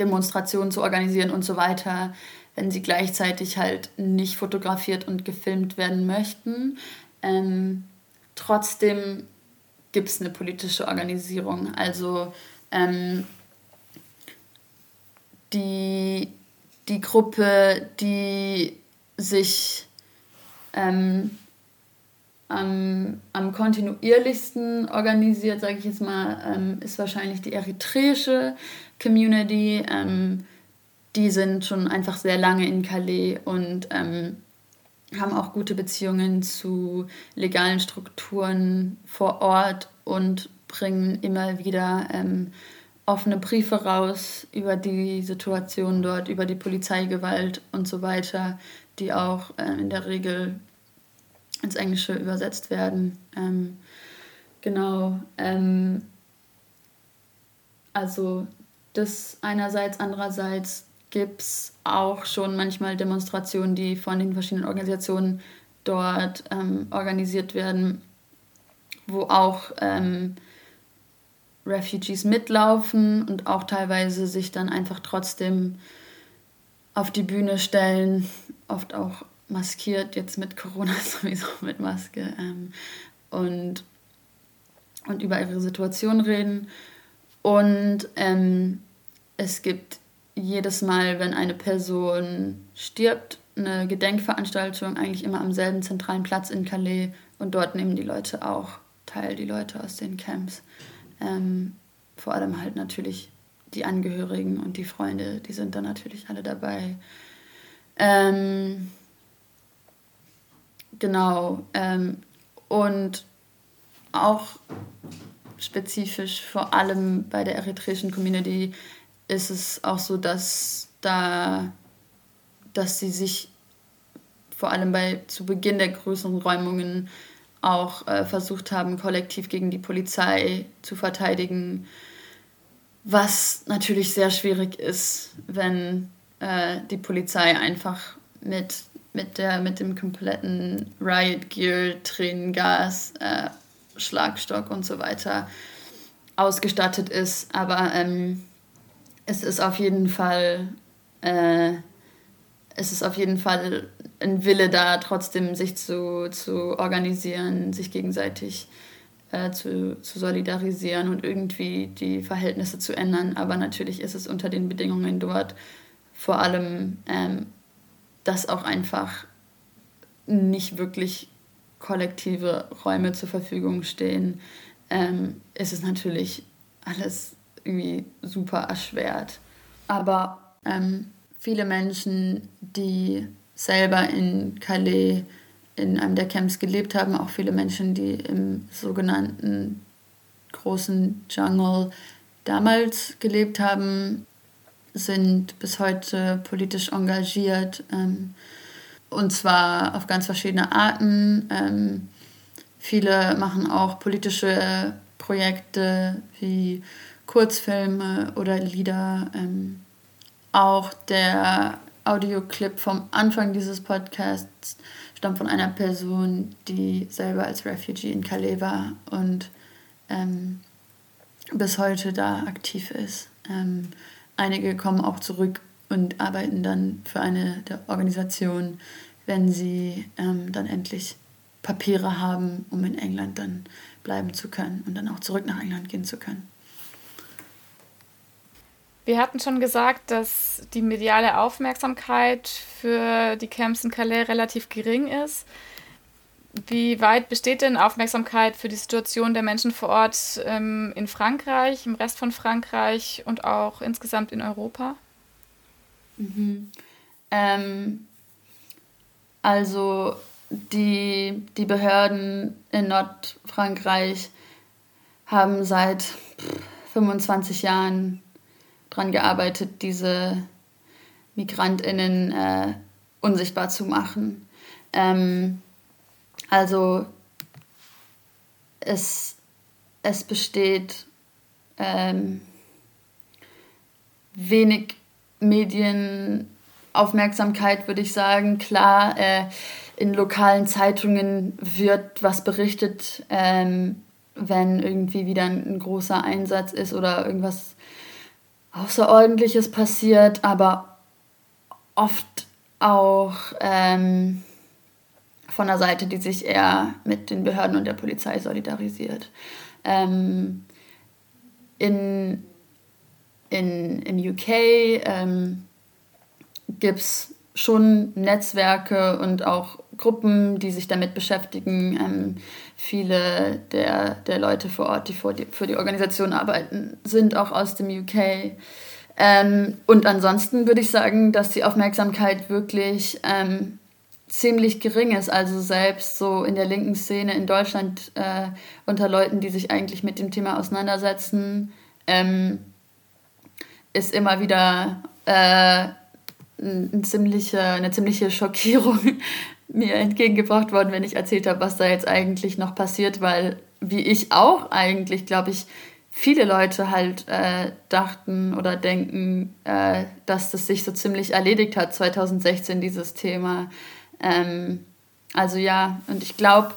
Demonstrationen zu organisieren und so weiter, wenn sie gleichzeitig halt nicht fotografiert und gefilmt werden möchten. Ähm, trotzdem gibt es eine politische Organisierung. Also ähm, die, die Gruppe, die sich ähm, am, am kontinuierlichsten organisiert, sage ich jetzt mal, ähm, ist wahrscheinlich die eritreische Community. Ähm, die sind schon einfach sehr lange in Calais und ähm, haben auch gute Beziehungen zu legalen Strukturen vor Ort und bringen immer wieder ähm, offene Briefe raus über die Situation dort, über die Polizeigewalt und so weiter, die auch äh, in der Regel ins Englische übersetzt werden. Ähm, genau. Ähm, also das einerseits, andererseits gibt es auch schon manchmal Demonstrationen, die von den verschiedenen Organisationen dort ähm, organisiert werden, wo auch ähm, Refugees mitlaufen und auch teilweise sich dann einfach trotzdem auf die Bühne stellen, oft auch maskiert, jetzt mit Corona sowieso mit Maske, ähm, und, und über ihre Situation reden. Und ähm, es gibt jedes Mal, wenn eine Person stirbt, eine Gedenkveranstaltung, eigentlich immer am selben zentralen Platz in Calais. Und dort nehmen die Leute auch teil, die Leute aus den Camps. Ähm, vor allem halt natürlich die Angehörigen und die Freunde, die sind dann natürlich alle dabei. Ähm, genau. Ähm, und auch spezifisch vor allem bei der eritreischen Community ist es auch so, dass da, dass sie sich vor allem bei zu Beginn der größeren Räumungen auch äh, versucht haben, kollektiv gegen die Polizei zu verteidigen, was natürlich sehr schwierig ist, wenn äh, die Polizei einfach mit, mit, der, mit dem kompletten Riot Gear, Tränengas, äh, Schlagstock und so weiter ausgestattet ist. Aber ähm, es ist auf jeden Fall äh, es ist auf jeden Fall ein Wille da, trotzdem sich zu, zu organisieren, sich gegenseitig äh, zu, zu solidarisieren und irgendwie die Verhältnisse zu ändern. Aber natürlich ist es unter den Bedingungen dort vor allem, ähm, dass auch einfach nicht wirklich kollektive Räume zur Verfügung stehen, ähm, ist es natürlich alles irgendwie super erschwert. Aber ähm, viele Menschen, die selber in Calais in einem der Camps gelebt haben, auch viele Menschen, die im sogenannten großen Jungle damals gelebt haben, sind bis heute politisch engagiert. Ähm, und zwar auf ganz verschiedene Arten. Ähm, viele machen auch politische Projekte wie Kurzfilme oder Lieder. Ähm, auch der Audioclip vom Anfang dieses Podcasts stammt von einer Person, die selber als Refugee in Calais war und ähm, bis heute da aktiv ist. Ähm, einige kommen auch zurück und arbeiten dann für eine der Organisationen, wenn sie ähm, dann endlich Papiere haben, um in England dann bleiben zu können und dann auch zurück nach England gehen zu können. Wir hatten schon gesagt, dass die mediale Aufmerksamkeit für die Camps in Calais relativ gering ist. Wie weit besteht denn Aufmerksamkeit für die Situation der Menschen vor Ort ähm, in Frankreich, im Rest von Frankreich und auch insgesamt in Europa? Mhm. Ähm, also die, die Behörden in Nordfrankreich haben seit 25 Jahren daran gearbeitet, diese MigrantInnen äh, unsichtbar zu machen. Ähm, also es, es besteht ähm, wenig Medienaufmerksamkeit, würde ich sagen. Klar, äh, in lokalen Zeitungen wird was berichtet, ähm, wenn irgendwie wieder ein, großer Einsatz ist oder irgendwas Außerordentliches passiert, aber oft auch ähm, von einer Seite, die sich eher mit den Behörden und der Polizei solidarisiert. Ähm, in, in, in UK ähm, gibt es schon Netzwerke und auch Gruppen, die sich damit beschäftigen. Ähm, viele der, der Leute vor Ort, die, vor die für die Organisation arbeiten, sind auch aus dem UK. Ähm, und ansonsten würde ich sagen, dass die Aufmerksamkeit wirklich ähm, ziemlich gering ist. Also selbst so in der linken Szene in Deutschland äh, unter Leuten, die sich eigentlich mit dem Thema auseinandersetzen, ähm, ist immer wieder äh, eine ziemliche, eine ziemliche Schockierung mir entgegengebracht worden, wenn ich erzählt habe, was da jetzt eigentlich noch passiert, weil wie ich auch eigentlich, glaube ich, viele Leute halt äh, dachten oder denken, äh, dass das sich so ziemlich erledigt hat 2016, dieses Thema. Ähm, also ja, und ich glaube,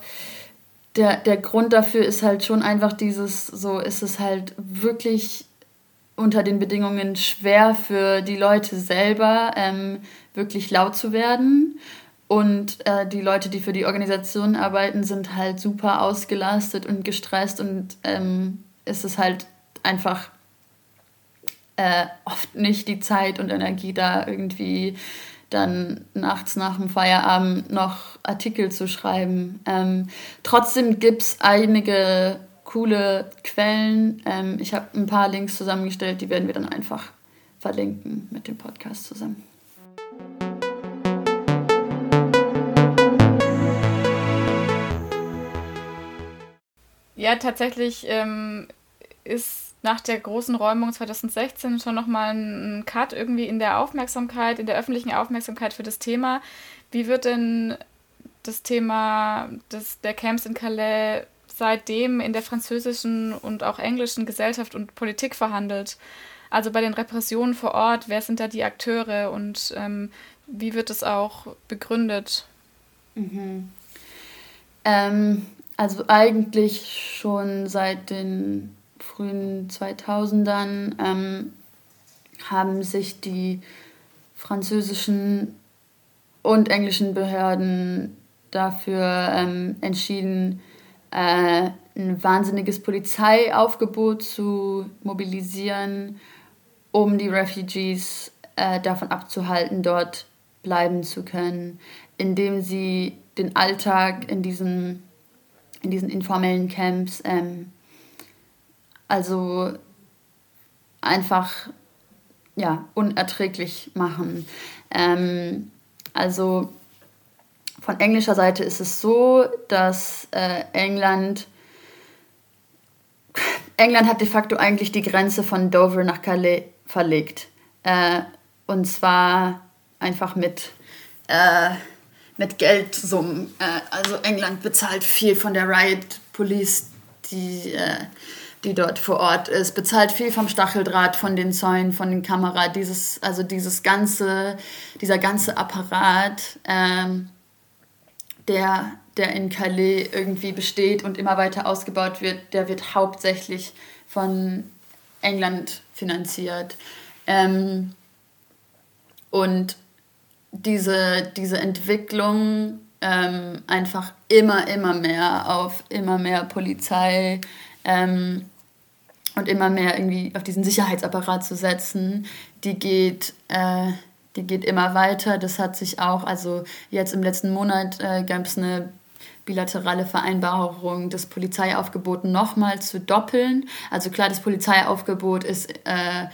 der, der Grund dafür ist halt schon einfach dieses, so ist es halt wirklich unter den Bedingungen schwer für die Leute selber ähm, wirklich laut zu werden. Und äh, die Leute, die für die Organisation arbeiten, sind halt super ausgelastet und gestresst und ähm, ist es halt einfach äh, oft nicht die Zeit und Energie da irgendwie dann nachts nach dem Feierabend noch Artikel zu schreiben. Ähm, trotzdem gibt es einige coole Quellen. Ähm, ich habe ein paar Links zusammengestellt, die werden wir dann einfach verlinken mit dem Podcast zusammen. Ja, tatsächlich ähm, ist nach der großen Räumung 2016 schon nochmal ein Cut irgendwie in der Aufmerksamkeit, in der öffentlichen Aufmerksamkeit für das Thema. Wie wird denn das Thema des, der Camps in Calais seitdem in der französischen und auch englischen Gesellschaft und Politik verhandelt? Also bei den Repressionen vor Ort, wer sind da die Akteure und ähm, wie wird es auch begründet? Mhm. Ähm, also eigentlich schon seit den frühen 2000ern ähm, haben sich die französischen und englischen Behörden dafür ähm, entschieden, äh, ein wahnsinniges Polizeiaufgebot zu mobilisieren, um die Refugees äh, davon abzuhalten, dort bleiben zu können, indem sie den Alltag in diesen in diesen informellen Camps. Ähm, also einfach ja, unerträglich machen. Ähm, also von englischer Seite ist es so, dass äh, England England hat de facto eigentlich die Grenze von Dover nach Calais verlegt. Äh, und zwar einfach mit äh, mit Geldsummen. Äh, also England bezahlt viel von der Riot Police, die, äh, die dort vor Ort ist, bezahlt viel vom Stacheldraht, von den Zäunen, von den Kameras, dieses, also dieses ganze, dieser ganze Apparat, ähm, der, der in Calais irgendwie besteht und immer weiter ausgebaut wird, der wird hauptsächlich von England finanziert. Ähm, und diese, diese Entwicklung ähm, einfach immer, immer mehr auf immer mehr Polizei ähm, und immer mehr irgendwie auf diesen Sicherheitsapparat zu setzen, die geht, äh, die geht immer weiter. Das hat sich auch, also jetzt im letzten Monat äh, gab es eine bilaterale Vereinbarung, das Polizeiaufgebot nochmal zu doppeln. Also klar, das Polizeiaufgebot ist, äh,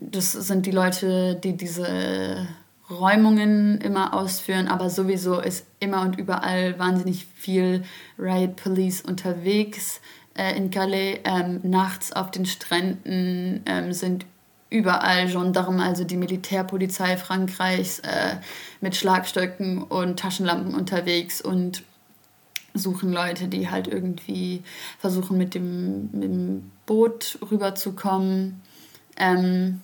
das sind die Leute, die diese Räumungen immer ausführen, aber sowieso ist immer und überall wahnsinnig viel Riot Police unterwegs äh, in Calais. Ähm, nachts auf den Stränden ähm, sind überall Gendarmen, also die Militärpolizei Frankreichs, äh, mit Schlagstöcken und Taschenlampen unterwegs und suchen Leute, die halt irgendwie versuchen, mit dem, mit dem Boot rüberzukommen. Ähm,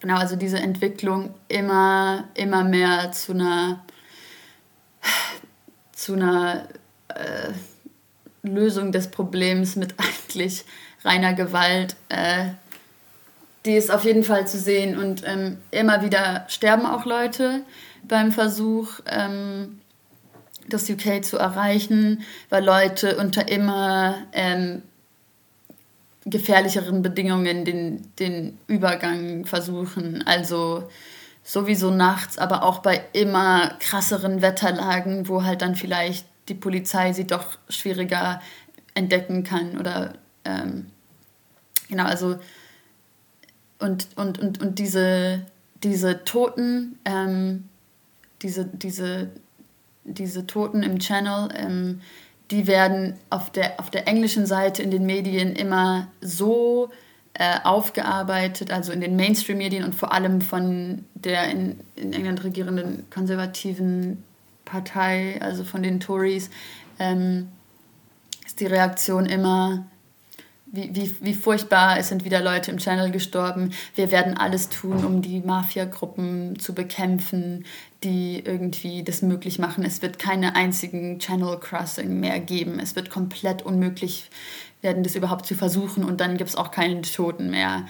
genau, also diese Entwicklung immer, immer mehr zu einer, zu einer äh, Lösung des Problems mit eigentlich reiner Gewalt, äh, die ist auf jeden Fall zu sehen. Und ähm, immer wieder sterben auch Leute beim Versuch, ähm, das UK zu erreichen, weil Leute unter immer ähm, gefährlicheren Bedingungen den, den Übergang versuchen. Also sowieso nachts, aber auch bei immer krasseren Wetterlagen, wo halt dann vielleicht die Polizei sie doch schwieriger entdecken kann oder ähm, genau, also und, und, und, und diese, diese Toten, ähm, diese, diese, diese Toten im Channel, ähm, die werden auf der, auf der englischen Seite in den Medien immer so äh, aufgearbeitet, also in den Mainstream-Medien und vor allem von der in, in England regierenden konservativen Partei, also von den Tories, ähm, ist die Reaktion immer, wie, wie, wie furchtbar, es sind wieder Leute im Channel gestorben. Wir werden alles tun, um die Mafia-Gruppen zu bekämpfen, die irgendwie das möglich machen. Es wird keine einzigen Channel Crossing mehr geben. Es wird komplett unmöglich werden, das überhaupt zu versuchen und dann gibt es auch keinen Toten mehr.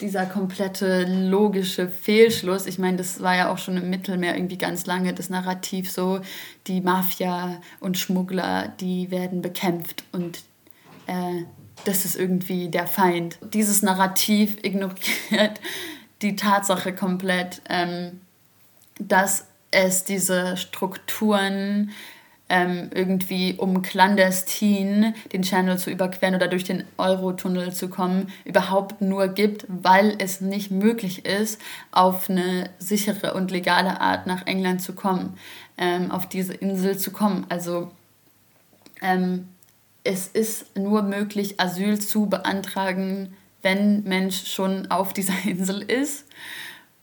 Dieser komplette logische Fehlschluss, ich meine, das war ja auch schon im Mittelmeer irgendwie ganz lange das Narrativ so, die Mafia und Schmuggler, die werden bekämpft und äh, das ist irgendwie der Feind. Dieses Narrativ ignoriert die Tatsache komplett, ähm, dass es diese Strukturen ähm, irgendwie um clandestin den Channel zu überqueren oder durch den Eurotunnel zu kommen, überhaupt nur gibt, weil es nicht möglich ist, auf eine sichere und legale Art nach England zu kommen, ähm, auf diese Insel zu kommen. Also ähm, es ist nur möglich, Asyl zu beantragen, wenn Mensch schon auf dieser Insel ist.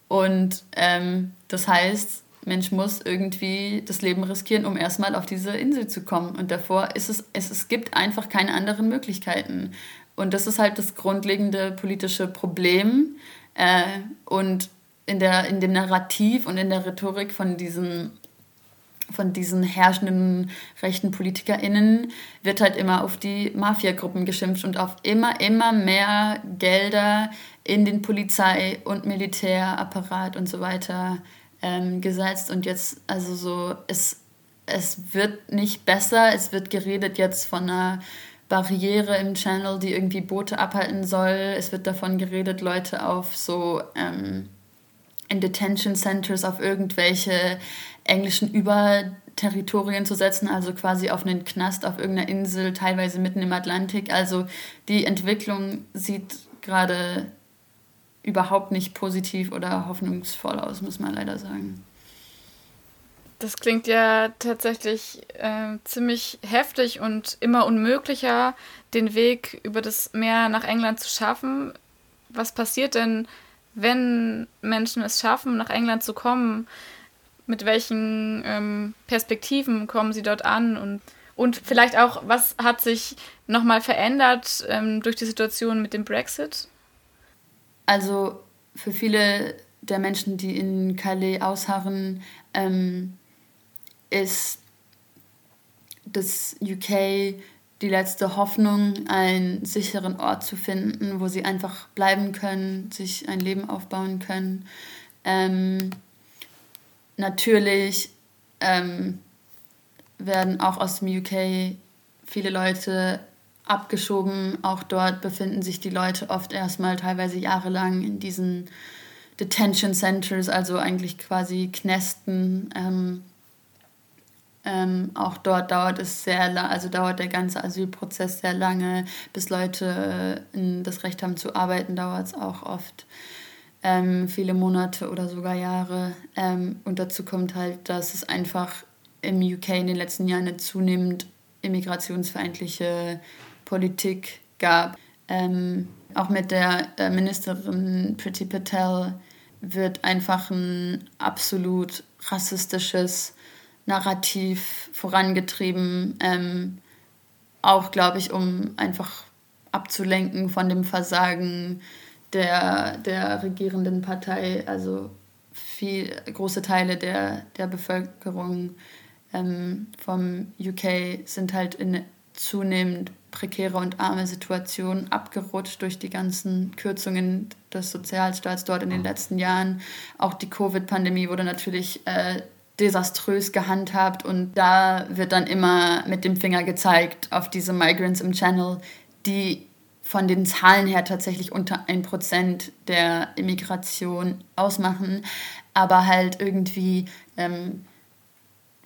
Und ähm, das heißt, Mensch muss irgendwie das Leben riskieren, um erstmal auf diese Insel zu kommen. Und davor ist es, es, es gibt einfach keine anderen Möglichkeiten. Und das ist halt das grundlegende politische Problem. Äh, und in, der, in dem Narrativ und in der Rhetorik von diesen, von diesen herrschenden rechten PolitikerInnen wird halt immer auf die Mafiagruppen geschimpft und auf immer, immer mehr Gelder in den Polizei- und Militärapparat und so weiter ähm, gesetzt und jetzt, also so, es, es wird nicht besser, es wird geredet jetzt von einer Barriere im Channel, die irgendwie Boote abhalten soll. Es wird davon geredet, Leute auf so ähm, in Detention Centers auf irgendwelche englischen Überterritorien zu setzen, also quasi auf einen Knast auf irgendeiner Insel, teilweise mitten im Atlantik. Also die Entwicklung sieht gerade überhaupt nicht positiv oder hoffnungsvoll aus, muss man leider sagen. Das klingt ja tatsächlich äh, ziemlich heftig und immer unmöglicher, den Weg über das Meer nach England zu schaffen. Was passiert denn, wenn Menschen es schaffen, nach England zu kommen? Mit welchen ähm, Perspektiven kommen sie dort an? Und, und vielleicht auch, was hat sich nochmal verändert ähm, durch die Situation mit dem Brexit? Also für viele der Menschen, die in Calais ausharren, ähm, ist das UK die letzte Hoffnung, einen sicheren Ort zu finden, wo sie einfach bleiben können, sich ein Leben aufbauen können. Ähm, natürlich ähm, werden auch aus dem UK viele Leute abgeschoben. Auch dort befinden sich die Leute oft erstmal teilweise jahrelang in diesen Detention Centers, also eigentlich quasi Knästen. Ähm, ähm, auch dort dauert es sehr lange, also dauert der ganze Asylprozess sehr lange. Bis Leute äh, das Recht haben zu arbeiten, dauert es auch oft ähm, viele Monate oder sogar Jahre. Ähm, und dazu kommt halt, dass es einfach im UK in den letzten Jahren eine zunehmend immigrationsfeindliche Politik gab. Ähm, auch mit der äh, Ministerin Priti Patel wird einfach ein absolut rassistisches Narrativ vorangetrieben. Ähm, auch, glaube ich, um einfach abzulenken von dem Versagen der, der regierenden Partei. Also viel, große Teile der, der Bevölkerung ähm, vom UK sind halt in zunehmend prekäre und arme Situation abgerutscht durch die ganzen Kürzungen des Sozialstaats dort in den letzten Jahren. Auch die Covid-Pandemie wurde natürlich äh, desaströs gehandhabt und da wird dann immer mit dem Finger gezeigt auf diese Migrants im Channel, die von den Zahlen her tatsächlich unter 1% der Immigration ausmachen, aber halt irgendwie ähm,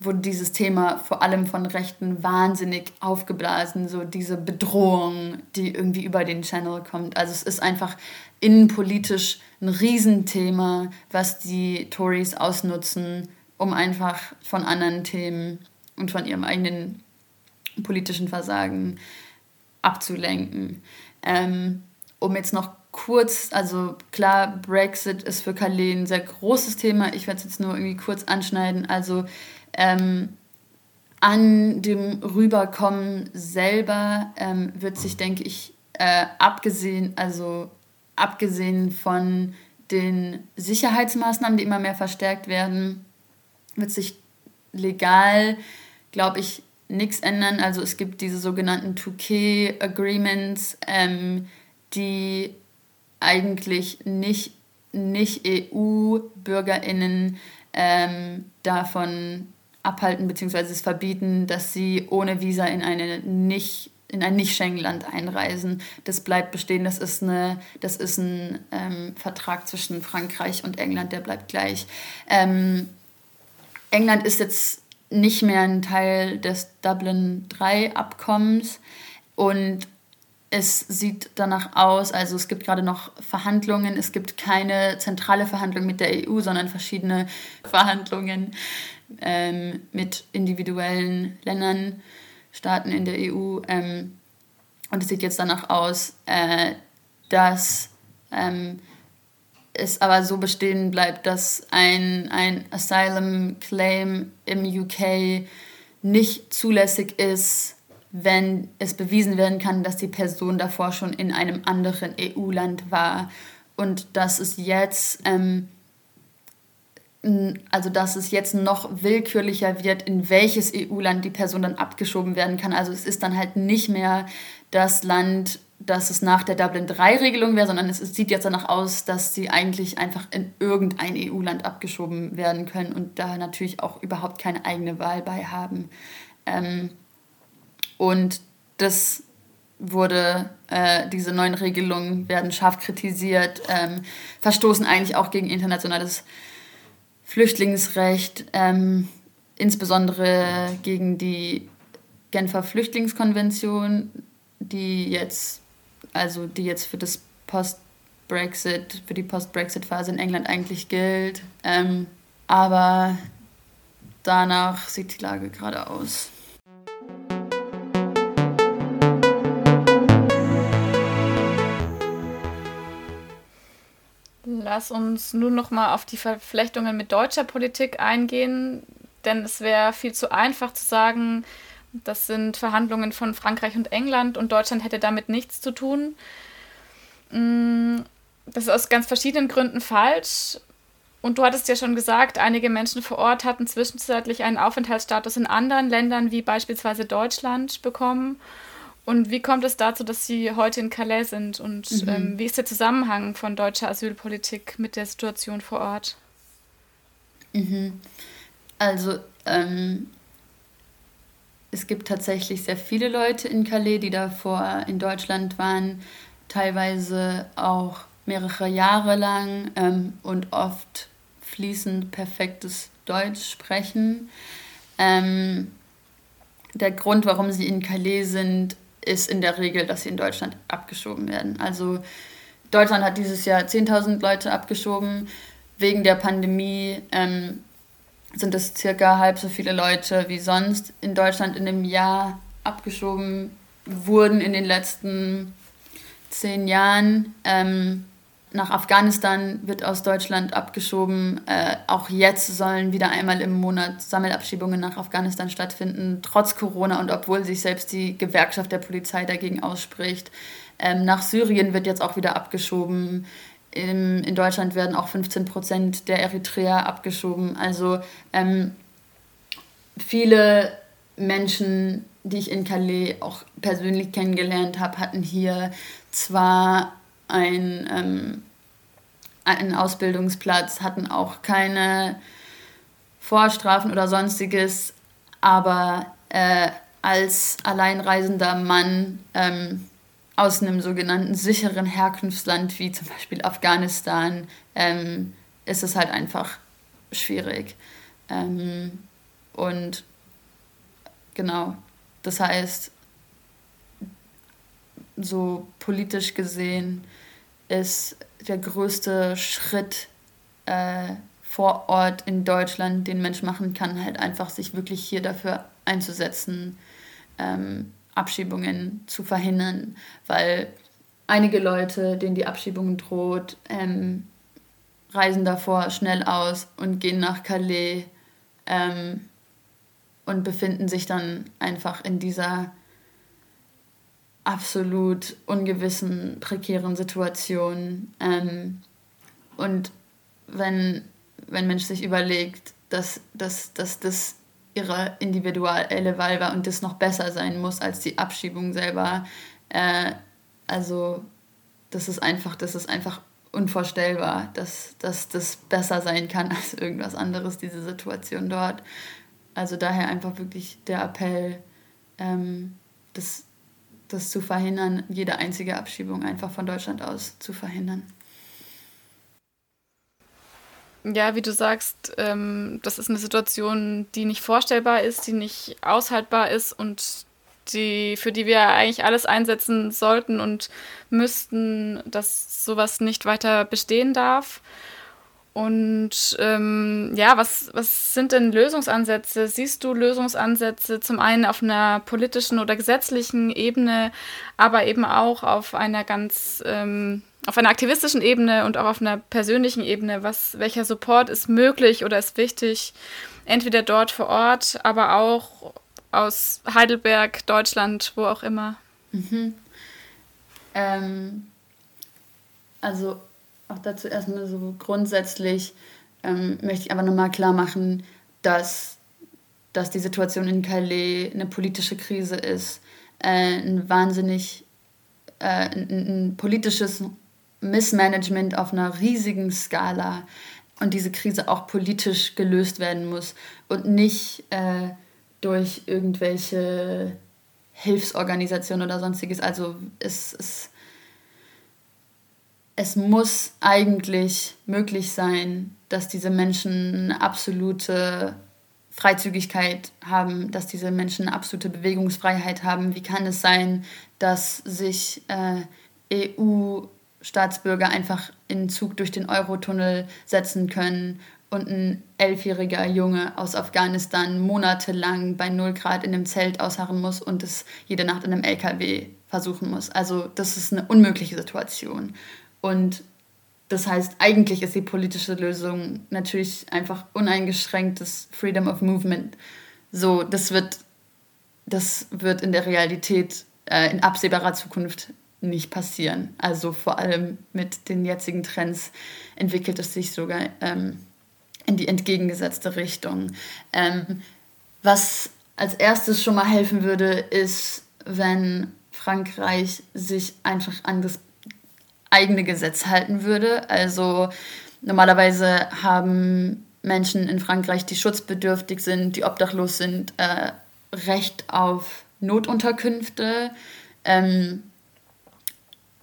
wurde dieses Thema vor allem von Rechten wahnsinnig aufgeblasen, so diese Bedrohung, die irgendwie über den Channel kommt. Also es ist einfach innenpolitisch ein Riesenthema, was die Tories ausnutzen, um einfach von anderen Themen und von ihrem eigenen politischen Versagen abzulenken. Ähm, um jetzt noch kurz, also klar, Brexit ist für Calais ein sehr großes Thema. Ich werde es jetzt nur irgendwie kurz anschneiden. Also ähm, an dem Rüberkommen selber ähm, wird sich, denke ich, äh, abgesehen, also abgesehen von den Sicherheitsmaßnahmen, die immer mehr verstärkt werden, wird sich legal, glaube ich, nichts ändern. Also es gibt diese sogenannten 2K-Agreements, ähm, die eigentlich nicht, nicht EU-BürgerInnen ähm, davon abhalten bzw. es verbieten, dass sie ohne Visa in eine nicht in ein Nicht-Schengen-Land einreisen. Das bleibt bestehen. Das ist, eine, das ist ein ähm, Vertrag zwischen Frankreich und England, der bleibt gleich. Ähm, England ist jetzt nicht mehr ein Teil des Dublin III-Abkommens und es sieht danach aus, also es gibt gerade noch Verhandlungen, es gibt keine zentrale Verhandlung mit der EU, sondern verschiedene Verhandlungen ähm, mit individuellen Ländern, Staaten in der EU. Ähm, und es sieht jetzt danach aus, äh, dass ähm, es aber so bestehen bleibt, dass ein, ein Asylum Claim im UK nicht zulässig ist, wenn es bewiesen werden kann, dass die Person davor schon in einem anderen EU-Land war und dass es jetzt ähm, also dass es jetzt noch willkürlicher wird, in welches EU-Land die Person dann abgeschoben werden kann. Also es ist dann halt nicht mehr das Land, dass es nach der Dublin III-Regelung wäre, sondern es, sieht jetzt danach aus, dass sie eigentlich einfach in irgendein EU-Land abgeschoben werden können und da natürlich auch überhaupt keine eigene Wahl bei haben. Ähm, und das wurde, äh, diese neuen Regelungen werden scharf kritisiert, ähm, verstoßen eigentlich auch gegen internationales Flüchtlingsrecht, ähm, insbesondere gegen die Genfer Flüchtlingskonvention, die jetzt, also die jetzt für das Post-Brexit, für die Post-Brexit-Phase in England eigentlich gilt. Ähm, aber danach sieht die Lage gerade aus. Lass uns nun noch mal auf die Verflechtungen mit deutscher Politik eingehen, denn es wäre viel zu einfach zu sagen, das sind Verhandlungen von Frankreich und England und Deutschland hätte damit nichts zu tun. Mm, das ist aus ganz verschiedenen Gründen falsch. Und du hattest ja schon gesagt, einige Menschen vor Ort hatten zwischenzeitlich einen Aufenthaltsstatus in anderen Ländern, wie beispielsweise Deutschland, bekommen. Und wie kommt es dazu, dass Sie heute in Calais sind? Und mhm. ähm, wie ist der Zusammenhang von deutscher Asylpolitik mit der Situation vor Ort? Mhm. Also ähm, es gibt tatsächlich sehr viele Leute in Calais, die davor in Deutschland waren, teilweise auch mehrere Jahre lang ähm, und oft fließend perfektes Deutsch sprechen. Ähm, der Grund, warum sie in Calais sind, ist in der Regel, dass sie in Deutschland abgeschoben werden. Also Deutschland hat dieses Jahr 10.000 Leute abgeschoben. Wegen der Pandemie ähm, sind es circa halb so viele Leute wie sonst in Deutschland in dem Jahr abgeschoben wurden in den letzten zehn Jahren. Ähm, nach Afghanistan wird aus Deutschland abgeschoben. Äh, auch jetzt sollen wieder einmal im Monat Sammelabschiebungen nach Afghanistan stattfinden, trotz Corona und obwohl sich selbst die Gewerkschaft der Polizei dagegen ausspricht. Ähm, nach Syrien wird jetzt auch wieder abgeschoben. In, in Deutschland werden auch 15 Prozent der Eritreer abgeschoben. Also ähm, viele Menschen, die ich in Calais auch persönlich kennengelernt habe, hatten hier zwar ein, ähm, einen Ausbildungsplatz, hatten auch keine Vorstrafen oder sonstiges, aber äh, als alleinreisender Mann ähm, aus einem sogenannten sicheren Herkunftsland wie zum Beispiel Afghanistan ähm, ist es halt einfach schwierig. Ähm, und genau, das heißt, so politisch gesehen ist der größte Schritt äh, vor Ort in Deutschland, den Mensch machen kann, halt einfach sich wirklich hier dafür einzusetzen, ähm, Abschiebungen zu verhindern, weil einige Leute, denen die Abschiebung droht, ähm, reisen davor schnell aus und gehen nach Calais ähm, und befinden sich dann einfach in dieser absolut ungewissen, prekären Situation. Ähm, und wenn, wenn Mensch sich überlegt, dass, dass, dass das ihre individuelle Wahl war und das noch besser sein muss als die Abschiebung selber, äh, also das ist einfach, das ist einfach unvorstellbar, dass, dass das besser sein kann als irgendwas anderes, diese Situation dort. Also daher einfach wirklich der Appell, ähm, das das zu verhindern, jede einzige Abschiebung einfach von Deutschland aus zu verhindern. Ja, wie du sagst, ähm, das ist eine Situation, die nicht vorstellbar ist, die nicht aushaltbar ist und die, für die wir eigentlich alles einsetzen sollten und müssten, dass sowas nicht weiter bestehen darf. Und ähm, ja, was, was sind denn Lösungsansätze? Siehst du Lösungsansätze zum einen auf einer politischen oder gesetzlichen Ebene, aber eben auch auf einer ganz ähm, auf einer aktivistischen Ebene und auch auf einer persönlichen Ebene, was, welcher Support ist möglich oder ist wichtig, entweder dort vor Ort, aber auch aus Heidelberg, Deutschland, wo auch immer. Mhm. Ähm, also auch dazu erstmal so grundsätzlich ähm, möchte ich aber nochmal klar machen, dass, dass die Situation in Calais eine politische Krise ist, äh, ein wahnsinnig äh, ein, ein politisches Missmanagement auf einer riesigen Skala und diese Krise auch politisch gelöst werden muss und nicht äh, durch irgendwelche Hilfsorganisationen oder sonstiges. Also es, es, es muss eigentlich möglich sein, dass diese Menschen absolute Freizügigkeit haben, dass diese Menschen absolute Bewegungsfreiheit haben. Wie kann es sein, dass sich äh, EU Staatsbürger einfach in Zug durch den Eurotunnel setzen können und ein elfjähriger Junge aus Afghanistan monatelang bei 0 Grad in einem Zelt ausharren muss und es jede Nacht in einem LKW versuchen muss. Also das ist eine unmögliche Situation. Und das heißt, eigentlich ist die politische Lösung natürlich einfach uneingeschränktes Freedom of Movement. So, das wird, das wird in der Realität äh, in absehbarer Zukunft nicht passieren. Also vor allem mit den jetzigen Trends entwickelt es sich sogar ähm, in die entgegengesetzte Richtung. Ähm, was als erstes schon mal helfen würde, ist, wenn Frankreich sich einfach an das eigene Gesetz halten würde. Also normalerweise haben Menschen in Frankreich, die schutzbedürftig sind, die obdachlos sind, äh, Recht auf Notunterkünfte. Ähm,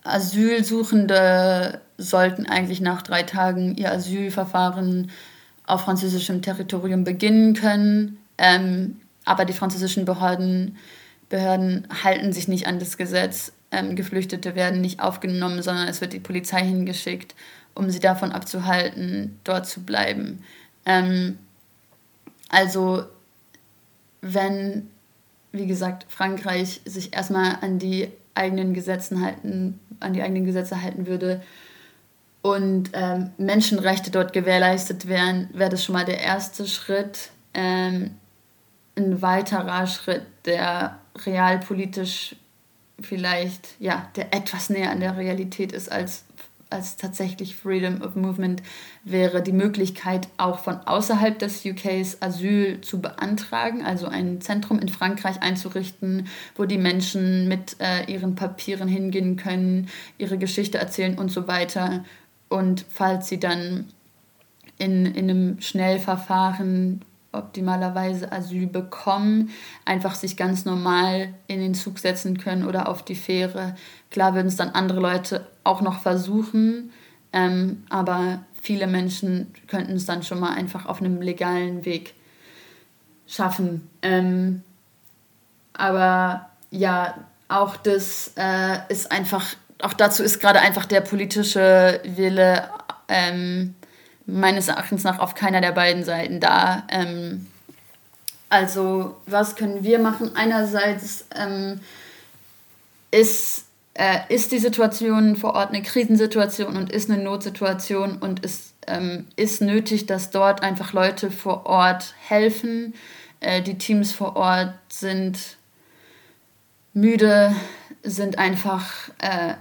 Asylsuchende sollten eigentlich nach drei Tagen ihr Asylverfahren auf französischem Territorium beginnen können. Ähm, aber die französischen Behörden, Behörden halten sich nicht an das Gesetz. Ähm, Geflüchtete werden nicht aufgenommen, sondern es wird die Polizei hingeschickt, um sie davon abzuhalten, dort zu bleiben. Ähm, also wenn, wie gesagt, Frankreich sich erstmal an die eigenen Gesetzen halten, an die eigenen Gesetze halten würde und ähm, Menschenrechte dort gewährleistet wären, wäre das schon mal der erste Schritt. Ähm, ein weiterer Schritt, der realpolitisch vielleicht, ja, der etwas näher an der Realität ist als als tatsächlich Freedom of Movement wäre die Möglichkeit, auch von außerhalb des UKs Asyl zu beantragen, also ein Zentrum in Frankreich einzurichten, wo die Menschen mit äh, ihren Papieren hingehen können, ihre Geschichte erzählen und so weiter. Und falls sie dann in, in einem Schnellverfahren optimalerweise Asyl bekommen, einfach sich ganz normal in den Zug setzen können oder auf die Fähre. Klar würden es dann andere Leute auch noch versuchen, ähm, aber viele Menschen könnten es dann schon mal einfach auf einem legalen Weg schaffen. Ähm, aber ja, auch das äh, ist einfach, auch dazu ist gerade einfach der politische Wille ähm, meines Erachtens nach auf keiner der beiden Seiten da. Ähm, also was können wir machen? Einerseits ähm, ist, äh, ist die Situation vor Ort eine Krisensituation und ist eine Notsituation und es ähm, ist nötig, dass dort einfach Leute vor Ort helfen. Äh, die Teams vor Ort sind müde, sind einfach äh,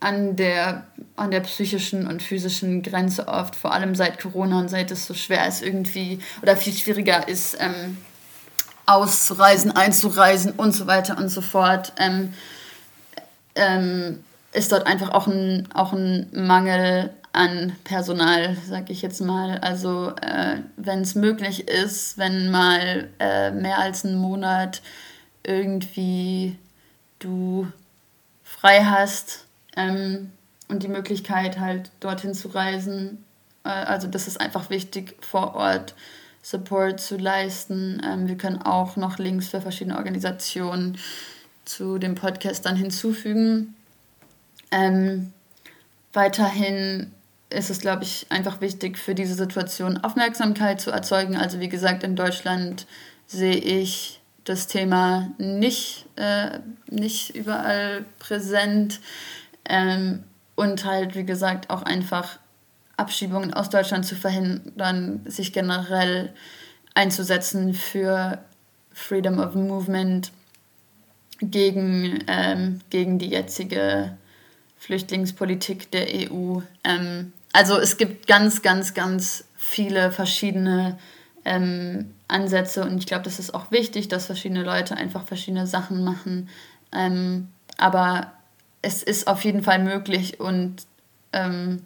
an der, an der psychischen und physischen Grenze oft, vor allem seit Corona und seit es so schwer ist irgendwie oder viel schwieriger ist, ähm, auszureisen, einzureisen und so weiter und so fort, ähm, ähm, ist dort einfach auch ein, auch ein Mangel an Personal, sag ich jetzt mal. Also äh, wenn es möglich ist, wenn mal äh, mehr als einen Monat irgendwie du frei hast ähm, und die Möglichkeit halt dorthin zu reisen. Äh, also das ist einfach wichtig vor Ort Support zu leisten. Ähm, wir können auch noch Links für verschiedene Organisationen zu dem Podcast dann hinzufügen. Ähm, weiterhin ist es, glaube ich, einfach wichtig für diese Situation Aufmerksamkeit zu erzeugen. Also wie gesagt, in Deutschland sehe ich das Thema nicht, äh, nicht überall präsent. Ähm, und halt, wie gesagt, auch einfach Abschiebungen aus Deutschland zu verhindern, sich generell einzusetzen für Freedom of Movement gegen, ähm, gegen die jetzige Flüchtlingspolitik der EU. Ähm, also es gibt ganz, ganz, ganz viele verschiedene ähm, Ansätze und ich glaube, das ist auch wichtig, dass verschiedene Leute einfach verschiedene Sachen machen. Ähm, aber es ist auf jeden Fall möglich und, ähm,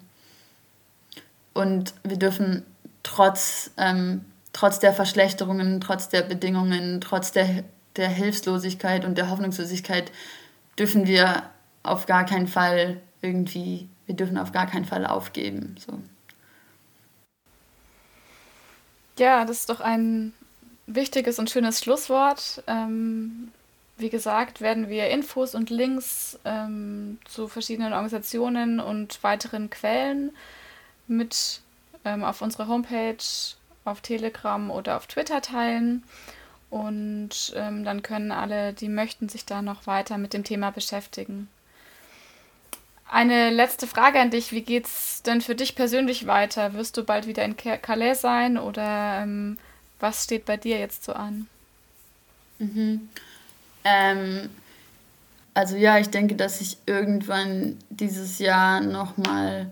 und wir dürfen trotz, ähm, trotz der Verschlechterungen, trotz der Bedingungen, trotz der, der Hilflosigkeit und der Hoffnungslosigkeit, dürfen wir auf gar keinen Fall irgendwie, wir dürfen auf gar keinen Fall aufgeben. So. Ja, das ist doch ein wichtiges und schönes Schlusswort. Ähm, wie gesagt, werden wir Infos und Links ähm, zu verschiedenen Organisationen und weiteren Quellen mit ähm, auf unserer Homepage, auf Telegram oder auf Twitter teilen. Und ähm, dann können alle, die möchten, sich da noch weiter mit dem Thema beschäftigen. Eine letzte Frage an dich. Wie geht's denn für dich persönlich weiter? Wirst du bald wieder in Calais sein oder ähm, was steht bei dir jetzt so an? Mhm. Ähm, also ja, ich denke, dass ich irgendwann dieses Jahr nochmal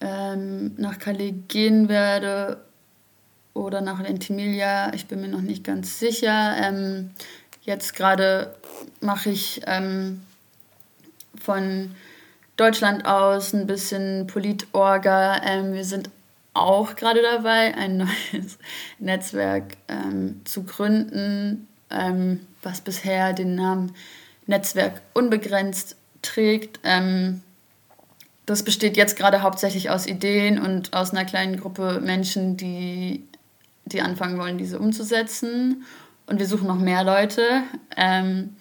ähm, nach Calais gehen werde oder nach Ventimiglia. Ich bin mir noch nicht ganz sicher. Ähm, jetzt gerade mache ich ähm, von Deutschland aus, ein bisschen Politorga. Ähm, wir sind auch gerade dabei, ein neues Netzwerk ähm, zu gründen, ähm, was bisher den Namen Netzwerk Unbegrenzt trägt. Ähm, das besteht jetzt gerade hauptsächlich aus Ideen und aus einer kleinen Gruppe Menschen, die, die anfangen wollen, diese umzusetzen. Und wir suchen noch mehr Leute. Ähm,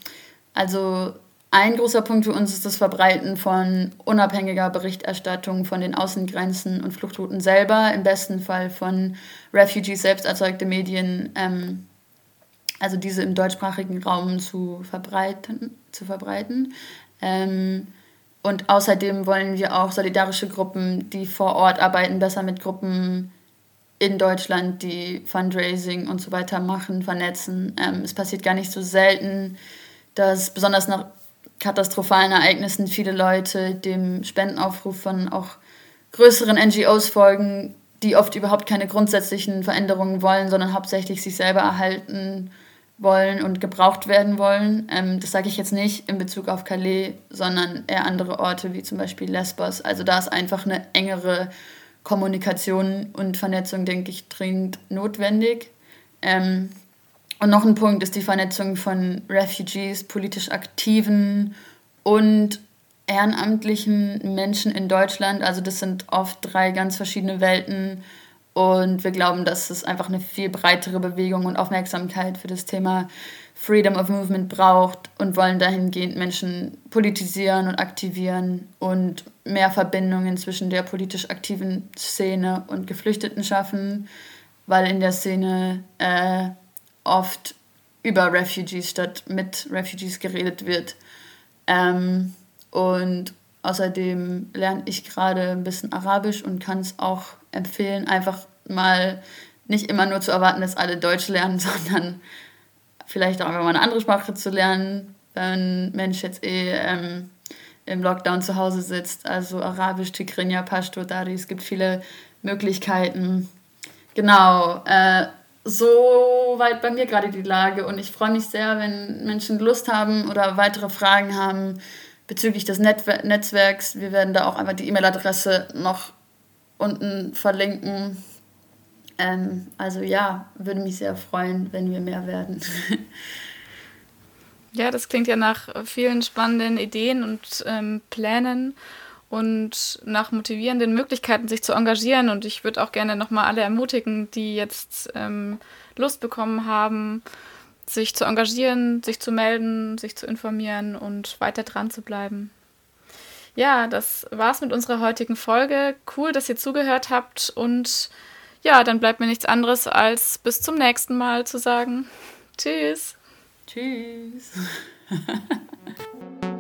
also ein großer Punkt für uns ist das Verbreiten von unabhängiger Berichterstattung von den Außengrenzen und Fluchtrouten selber, im besten Fall von Refugees selbst erzeugte Medien, ähm, also diese im deutschsprachigen Raum zu verbreiten. Zu verbreiten. Ähm, und außerdem wollen wir auch solidarische Gruppen, die vor Ort arbeiten, besser mit Gruppen in Deutschland, die Fundraising und so weiter machen, vernetzen. Ähm, es passiert gar nicht so selten, dass besonders nach katastrophalen Ereignissen viele Leute dem Spendenaufruf von auch größeren NGOs folgen, die oft überhaupt keine grundsätzlichen Veränderungen wollen, sondern hauptsächlich sich selber erhalten wollen und gebraucht werden wollen. Ähm, das sage ich jetzt nicht in Bezug auf Calais, sondern eher andere Orte wie zum Beispiel Lesbos. Also da ist einfach eine engere Kommunikation und Vernetzung, denke ich, dringend notwendig. Ähm, und noch ein Punkt ist die Vernetzung von Refugees, politisch aktiven und ehrenamtlichen Menschen in Deutschland. Also das sind oft drei ganz verschiedene Welten. Und wir glauben, dass es einfach eine viel breitere Bewegung und Aufmerksamkeit für das Thema Freedom of Movement braucht und wollen dahingehend Menschen politisieren und aktivieren und mehr Verbindungen zwischen der politisch aktiven Szene und Geflüchteten schaffen, weil in der Szene äh, oft über Refugees statt mit Refugees geredet wird. Ähm, und außerdem lerne ich gerade ein bisschen Arabisch und kann es auch empfehlen, einfach mal nicht immer nur zu erwarten, dass alle Deutsch lernen, sondern vielleicht auch einfach mal eine andere Sprache zu lernen, wenn ein Mensch jetzt eh ähm, im Lockdown zu Hause sitzt. Also Arabisch, Tigrinya, Pashto, Dari, es gibt viele Möglichkeiten. Genau, äh, so weit bei mir gerade die Lage und ich freue mich sehr, wenn Menschen Lust haben oder weitere Fragen haben bezüglich des Netwer Netzwerks. Wir werden da auch einfach die E-Mail-Adresse noch unten verlinken. Ähm, also ja, würde mich sehr freuen, wenn wir mehr werden. Ja, das klingt ja nach vielen spannenden Ideen und ähm, Plänen und nach motivierenden Möglichkeiten, sich zu engagieren. Und ich würde auch gerne nochmal alle ermutigen, die jetzt ähm, Lust bekommen haben, sich zu engagieren, sich zu melden, sich zu informieren und weiter dran zu bleiben. Ja, das war's mit unserer heutigen Folge. Cool, dass ihr zugehört habt und ja, dann bleibt mir nichts anderes als bis zum nächsten Mal zu sagen. Tschüss. Tschüss.